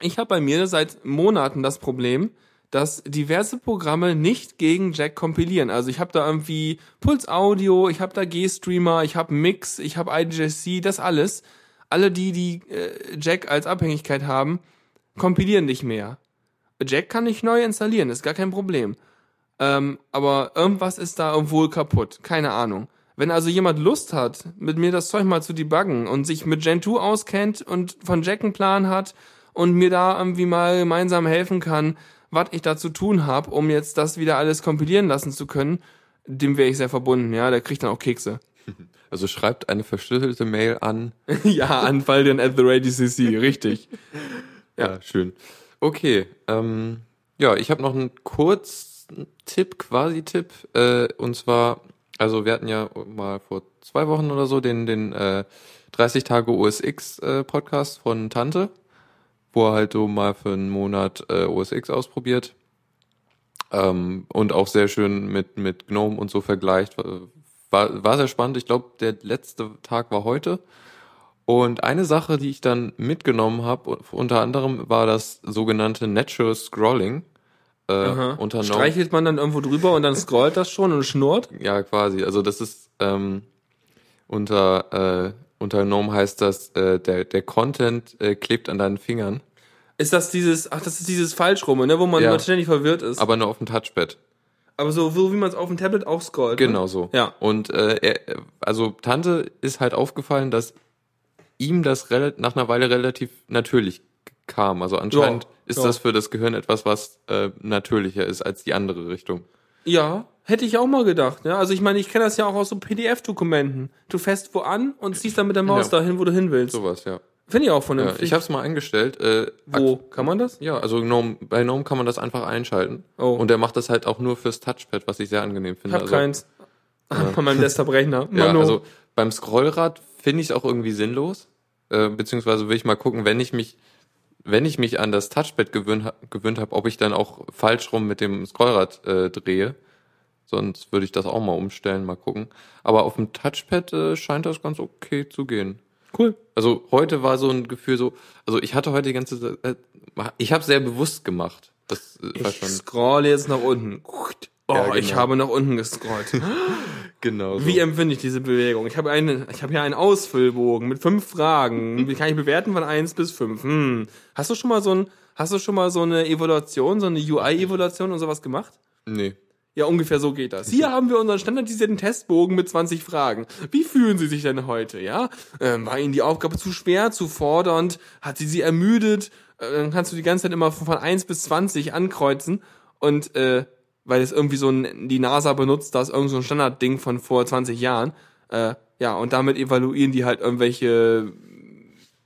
ich habe bei mir seit Monaten das Problem, dass diverse Programme nicht gegen Jack kompilieren. Also ich habe da irgendwie Puls Audio, ich habe da G-Streamer, ich habe Mix, ich habe IDJC, das alles. Alle die, die äh, Jack als Abhängigkeit haben, kompilieren nicht mehr. Jack kann ich neu installieren, ist gar kein Problem. Ähm, aber irgendwas ist da wohl kaputt. Keine Ahnung. Wenn also jemand Lust hat, mit mir das Zeug mal zu debuggen und sich mit Gen 2 auskennt und von Jack einen Plan hat und mir da irgendwie mal gemeinsam helfen kann, was ich da zu tun habe, um jetzt das wieder alles kompilieren lassen zu können, dem wäre ich sehr verbunden. Ja, der kriegt dann auch Kekse. *laughs* Also schreibt eine verschlüsselte Mail an. *laughs* ja, an Valdian at the Radio CC, richtig. Ja, schön. Okay, ähm, ja, ich habe noch einen kurzen Tipp, quasi Tipp, äh, und zwar, also wir hatten ja mal vor zwei Wochen oder so den den äh, 30 Tage OSX äh, Podcast von Tante, wo er halt so mal für einen Monat äh, OSX ausprobiert ähm, und auch sehr schön mit mit GNOME und so vergleicht. War war sehr spannend. Ich glaube, der letzte Tag war heute. Und eine Sache, die ich dann mitgenommen habe, unter anderem war das sogenannte Natural Scrolling. Äh, unter. Streichelt man dann irgendwo drüber und dann scrollt das schon und schnurrt? Ja, quasi. Also das ist ähm, unter äh, unter GNOME heißt das, äh, der der Content äh, klebt an deinen Fingern, Ist das dieses, ach, das ist dieses Falschrumme, ne, wo man Ja. immer ständig verwirrt ist. aber nur auf dem Touchpad. Aber so, so wie man es auf dem Tablet auch scrollt. Ne? Genau so. Ja. Und äh, er, also Tante ist halt aufgefallen, dass ihm das nach einer Weile relativ natürlich kam. Also anscheinend Ja, ist ja. das für das Gehirn etwas, was äh, natürlicher ist als die andere Richtung. Ja, hätte ich auch mal gedacht. Ja? Also ich meine, ich kenne das ja auch aus so PDF-Dokumenten. Du fährst wo an und ziehst dann mit der Maus Ja. dahin, wo du hin willst. Sowas, ja. Finde ich auch ja vernünftig. ich habe es mal eingestellt. Äh, wo? Kann man das? Ja, also GNOME, bei GNOME kann man das einfach einschalten. Oh. Und der macht das halt auch nur fürs Touchpad, was ich sehr angenehm Ich finde. hab also, keins. Von *laughs* meinem Desktop-Rechner. Ja, also beim Scrollrad finde ich es auch irgendwie sinnlos. Äh, beziehungsweise will ich mal gucken, wenn ich mich, wenn ich mich an das Touchpad gewöhnt, gewöhnt habe, ob ich dann auch falsch rum mit dem Scrollrad äh, drehe. Sonst würde ich das auch mal umstellen, mal gucken. Aber auf dem Touchpad äh, scheint das ganz okay zu gehen. cool. Also heute war so ein Gefühl so, also ich hatte heute die ganze Zeit, äh, ich habe sehr bewusst gemacht. Das äh, Ich schon scroll jetzt nach unten. Oh, Ja, ich genau. habe nach unten gescrollt. *laughs* genau so. Wie empfinde ich diese Bewegung? Ich habe eine, ich habe hier einen Ausfüllbogen mit fünf Fragen. Wie kann ich bewerten von eins bis fünf? Hm. Hast du schon mal so ein, hast du schon mal so eine Evaluation, so eine UI-Evaluation und sowas gemacht? Nee. Ja, ungefähr so geht das. Hier haben wir unseren standardisierten Testbogen mit 20 Fragen. Wie fühlen Sie sich denn heute, ja? Ähm, war Ihnen die Aufgabe zu schwer, zu fordernd? Hat sie Sie ermüdet? Äh, dann kannst du die ganze Zeit immer von 1 bis 20 ankreuzen und äh, weil es irgendwie so ein, die NASA benutzt, das irgend so ein Standardding von vor 20 Jahren. Äh, ja, und damit evaluieren die halt irgendwelche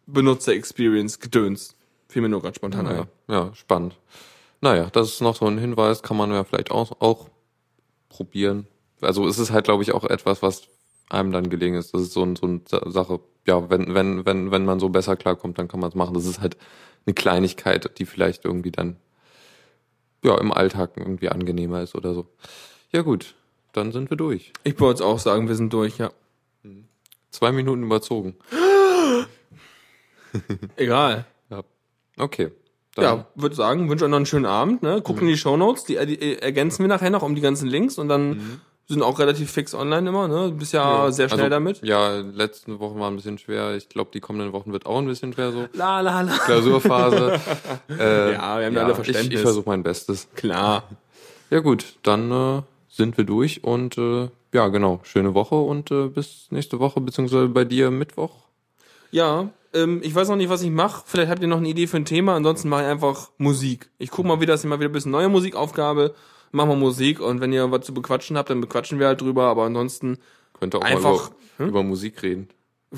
Benutzer-Experience-Gedöns. Fiel mir nur gerade spontan ein. Ja, ja, spannend. Naja, das ist noch so ein Hinweis, kann man ja vielleicht auch, auch probieren. Also es ist halt, glaube ich, auch etwas, was einem dann gelegen ist. Das ist so, ein, so eine Sache, ja, wenn, wenn, wenn, wenn man so besser klarkommt, dann kann man es machen. Das ist halt eine Kleinigkeit, die vielleicht irgendwie dann ja im Alltag irgendwie angenehmer ist oder so. Ja gut, dann sind wir durch. Ich wollte jetzt auch sagen, wir sind durch, ja. Zwei Minuten überzogen. *laughs* Egal. Ja. Okay. Dann, Ja, würde sagen, wünsche euch noch einen schönen Abend. Ne? Guckt in die Shownotes, die, die ergänzen wir nachher noch um die ganzen Links und dann sind auch relativ fix online immer. Ne? Du bist ja, sehr schnell also, damit. Ja, letzten Wochen waren ein bisschen schwer. Ich glaube, die kommenden Wochen wird auch ein bisschen schwer so. La la la. Klausurphase. *laughs* äh, Ja, wir haben ja alle Verständnis. Ich, ich versuche mein Bestes. Klar. Ja gut, dann äh, sind wir durch und äh, ja genau, schöne Woche und äh, bis nächste Woche, beziehungsweise bei dir Mittwoch. Ja, ähm, ich weiß noch nicht, was ich mache. Vielleicht habt ihr noch eine Idee für ein Thema. Ansonsten mache ich einfach Musik. Ich guck mal wieder, dass ich mal wieder ein bisschen neue Musikaufgabe. Machen wir Musik und wenn ihr was zu bequatschen habt, dann bequatschen wir halt drüber. Aber ansonsten Könnte auch Einfach, mal über, über Musik reden.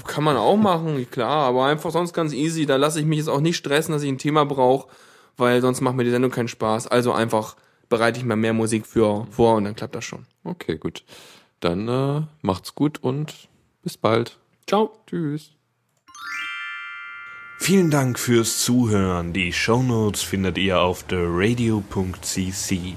Kann man auch machen, *laughs* klar, aber einfach sonst ganz easy. Da lasse ich mich jetzt auch nicht stressen, dass ich ein Thema brauche, weil sonst macht mir die Sendung keinen Spaß. Also einfach bereite ich mal mehr Musik für vor und dann klappt das schon. Okay, gut. Dann äh, macht's gut und bis bald. Ciao. Tschüss. Vielen Dank fürs Zuhören. Die Shownotes findet ihr auf theradio.cc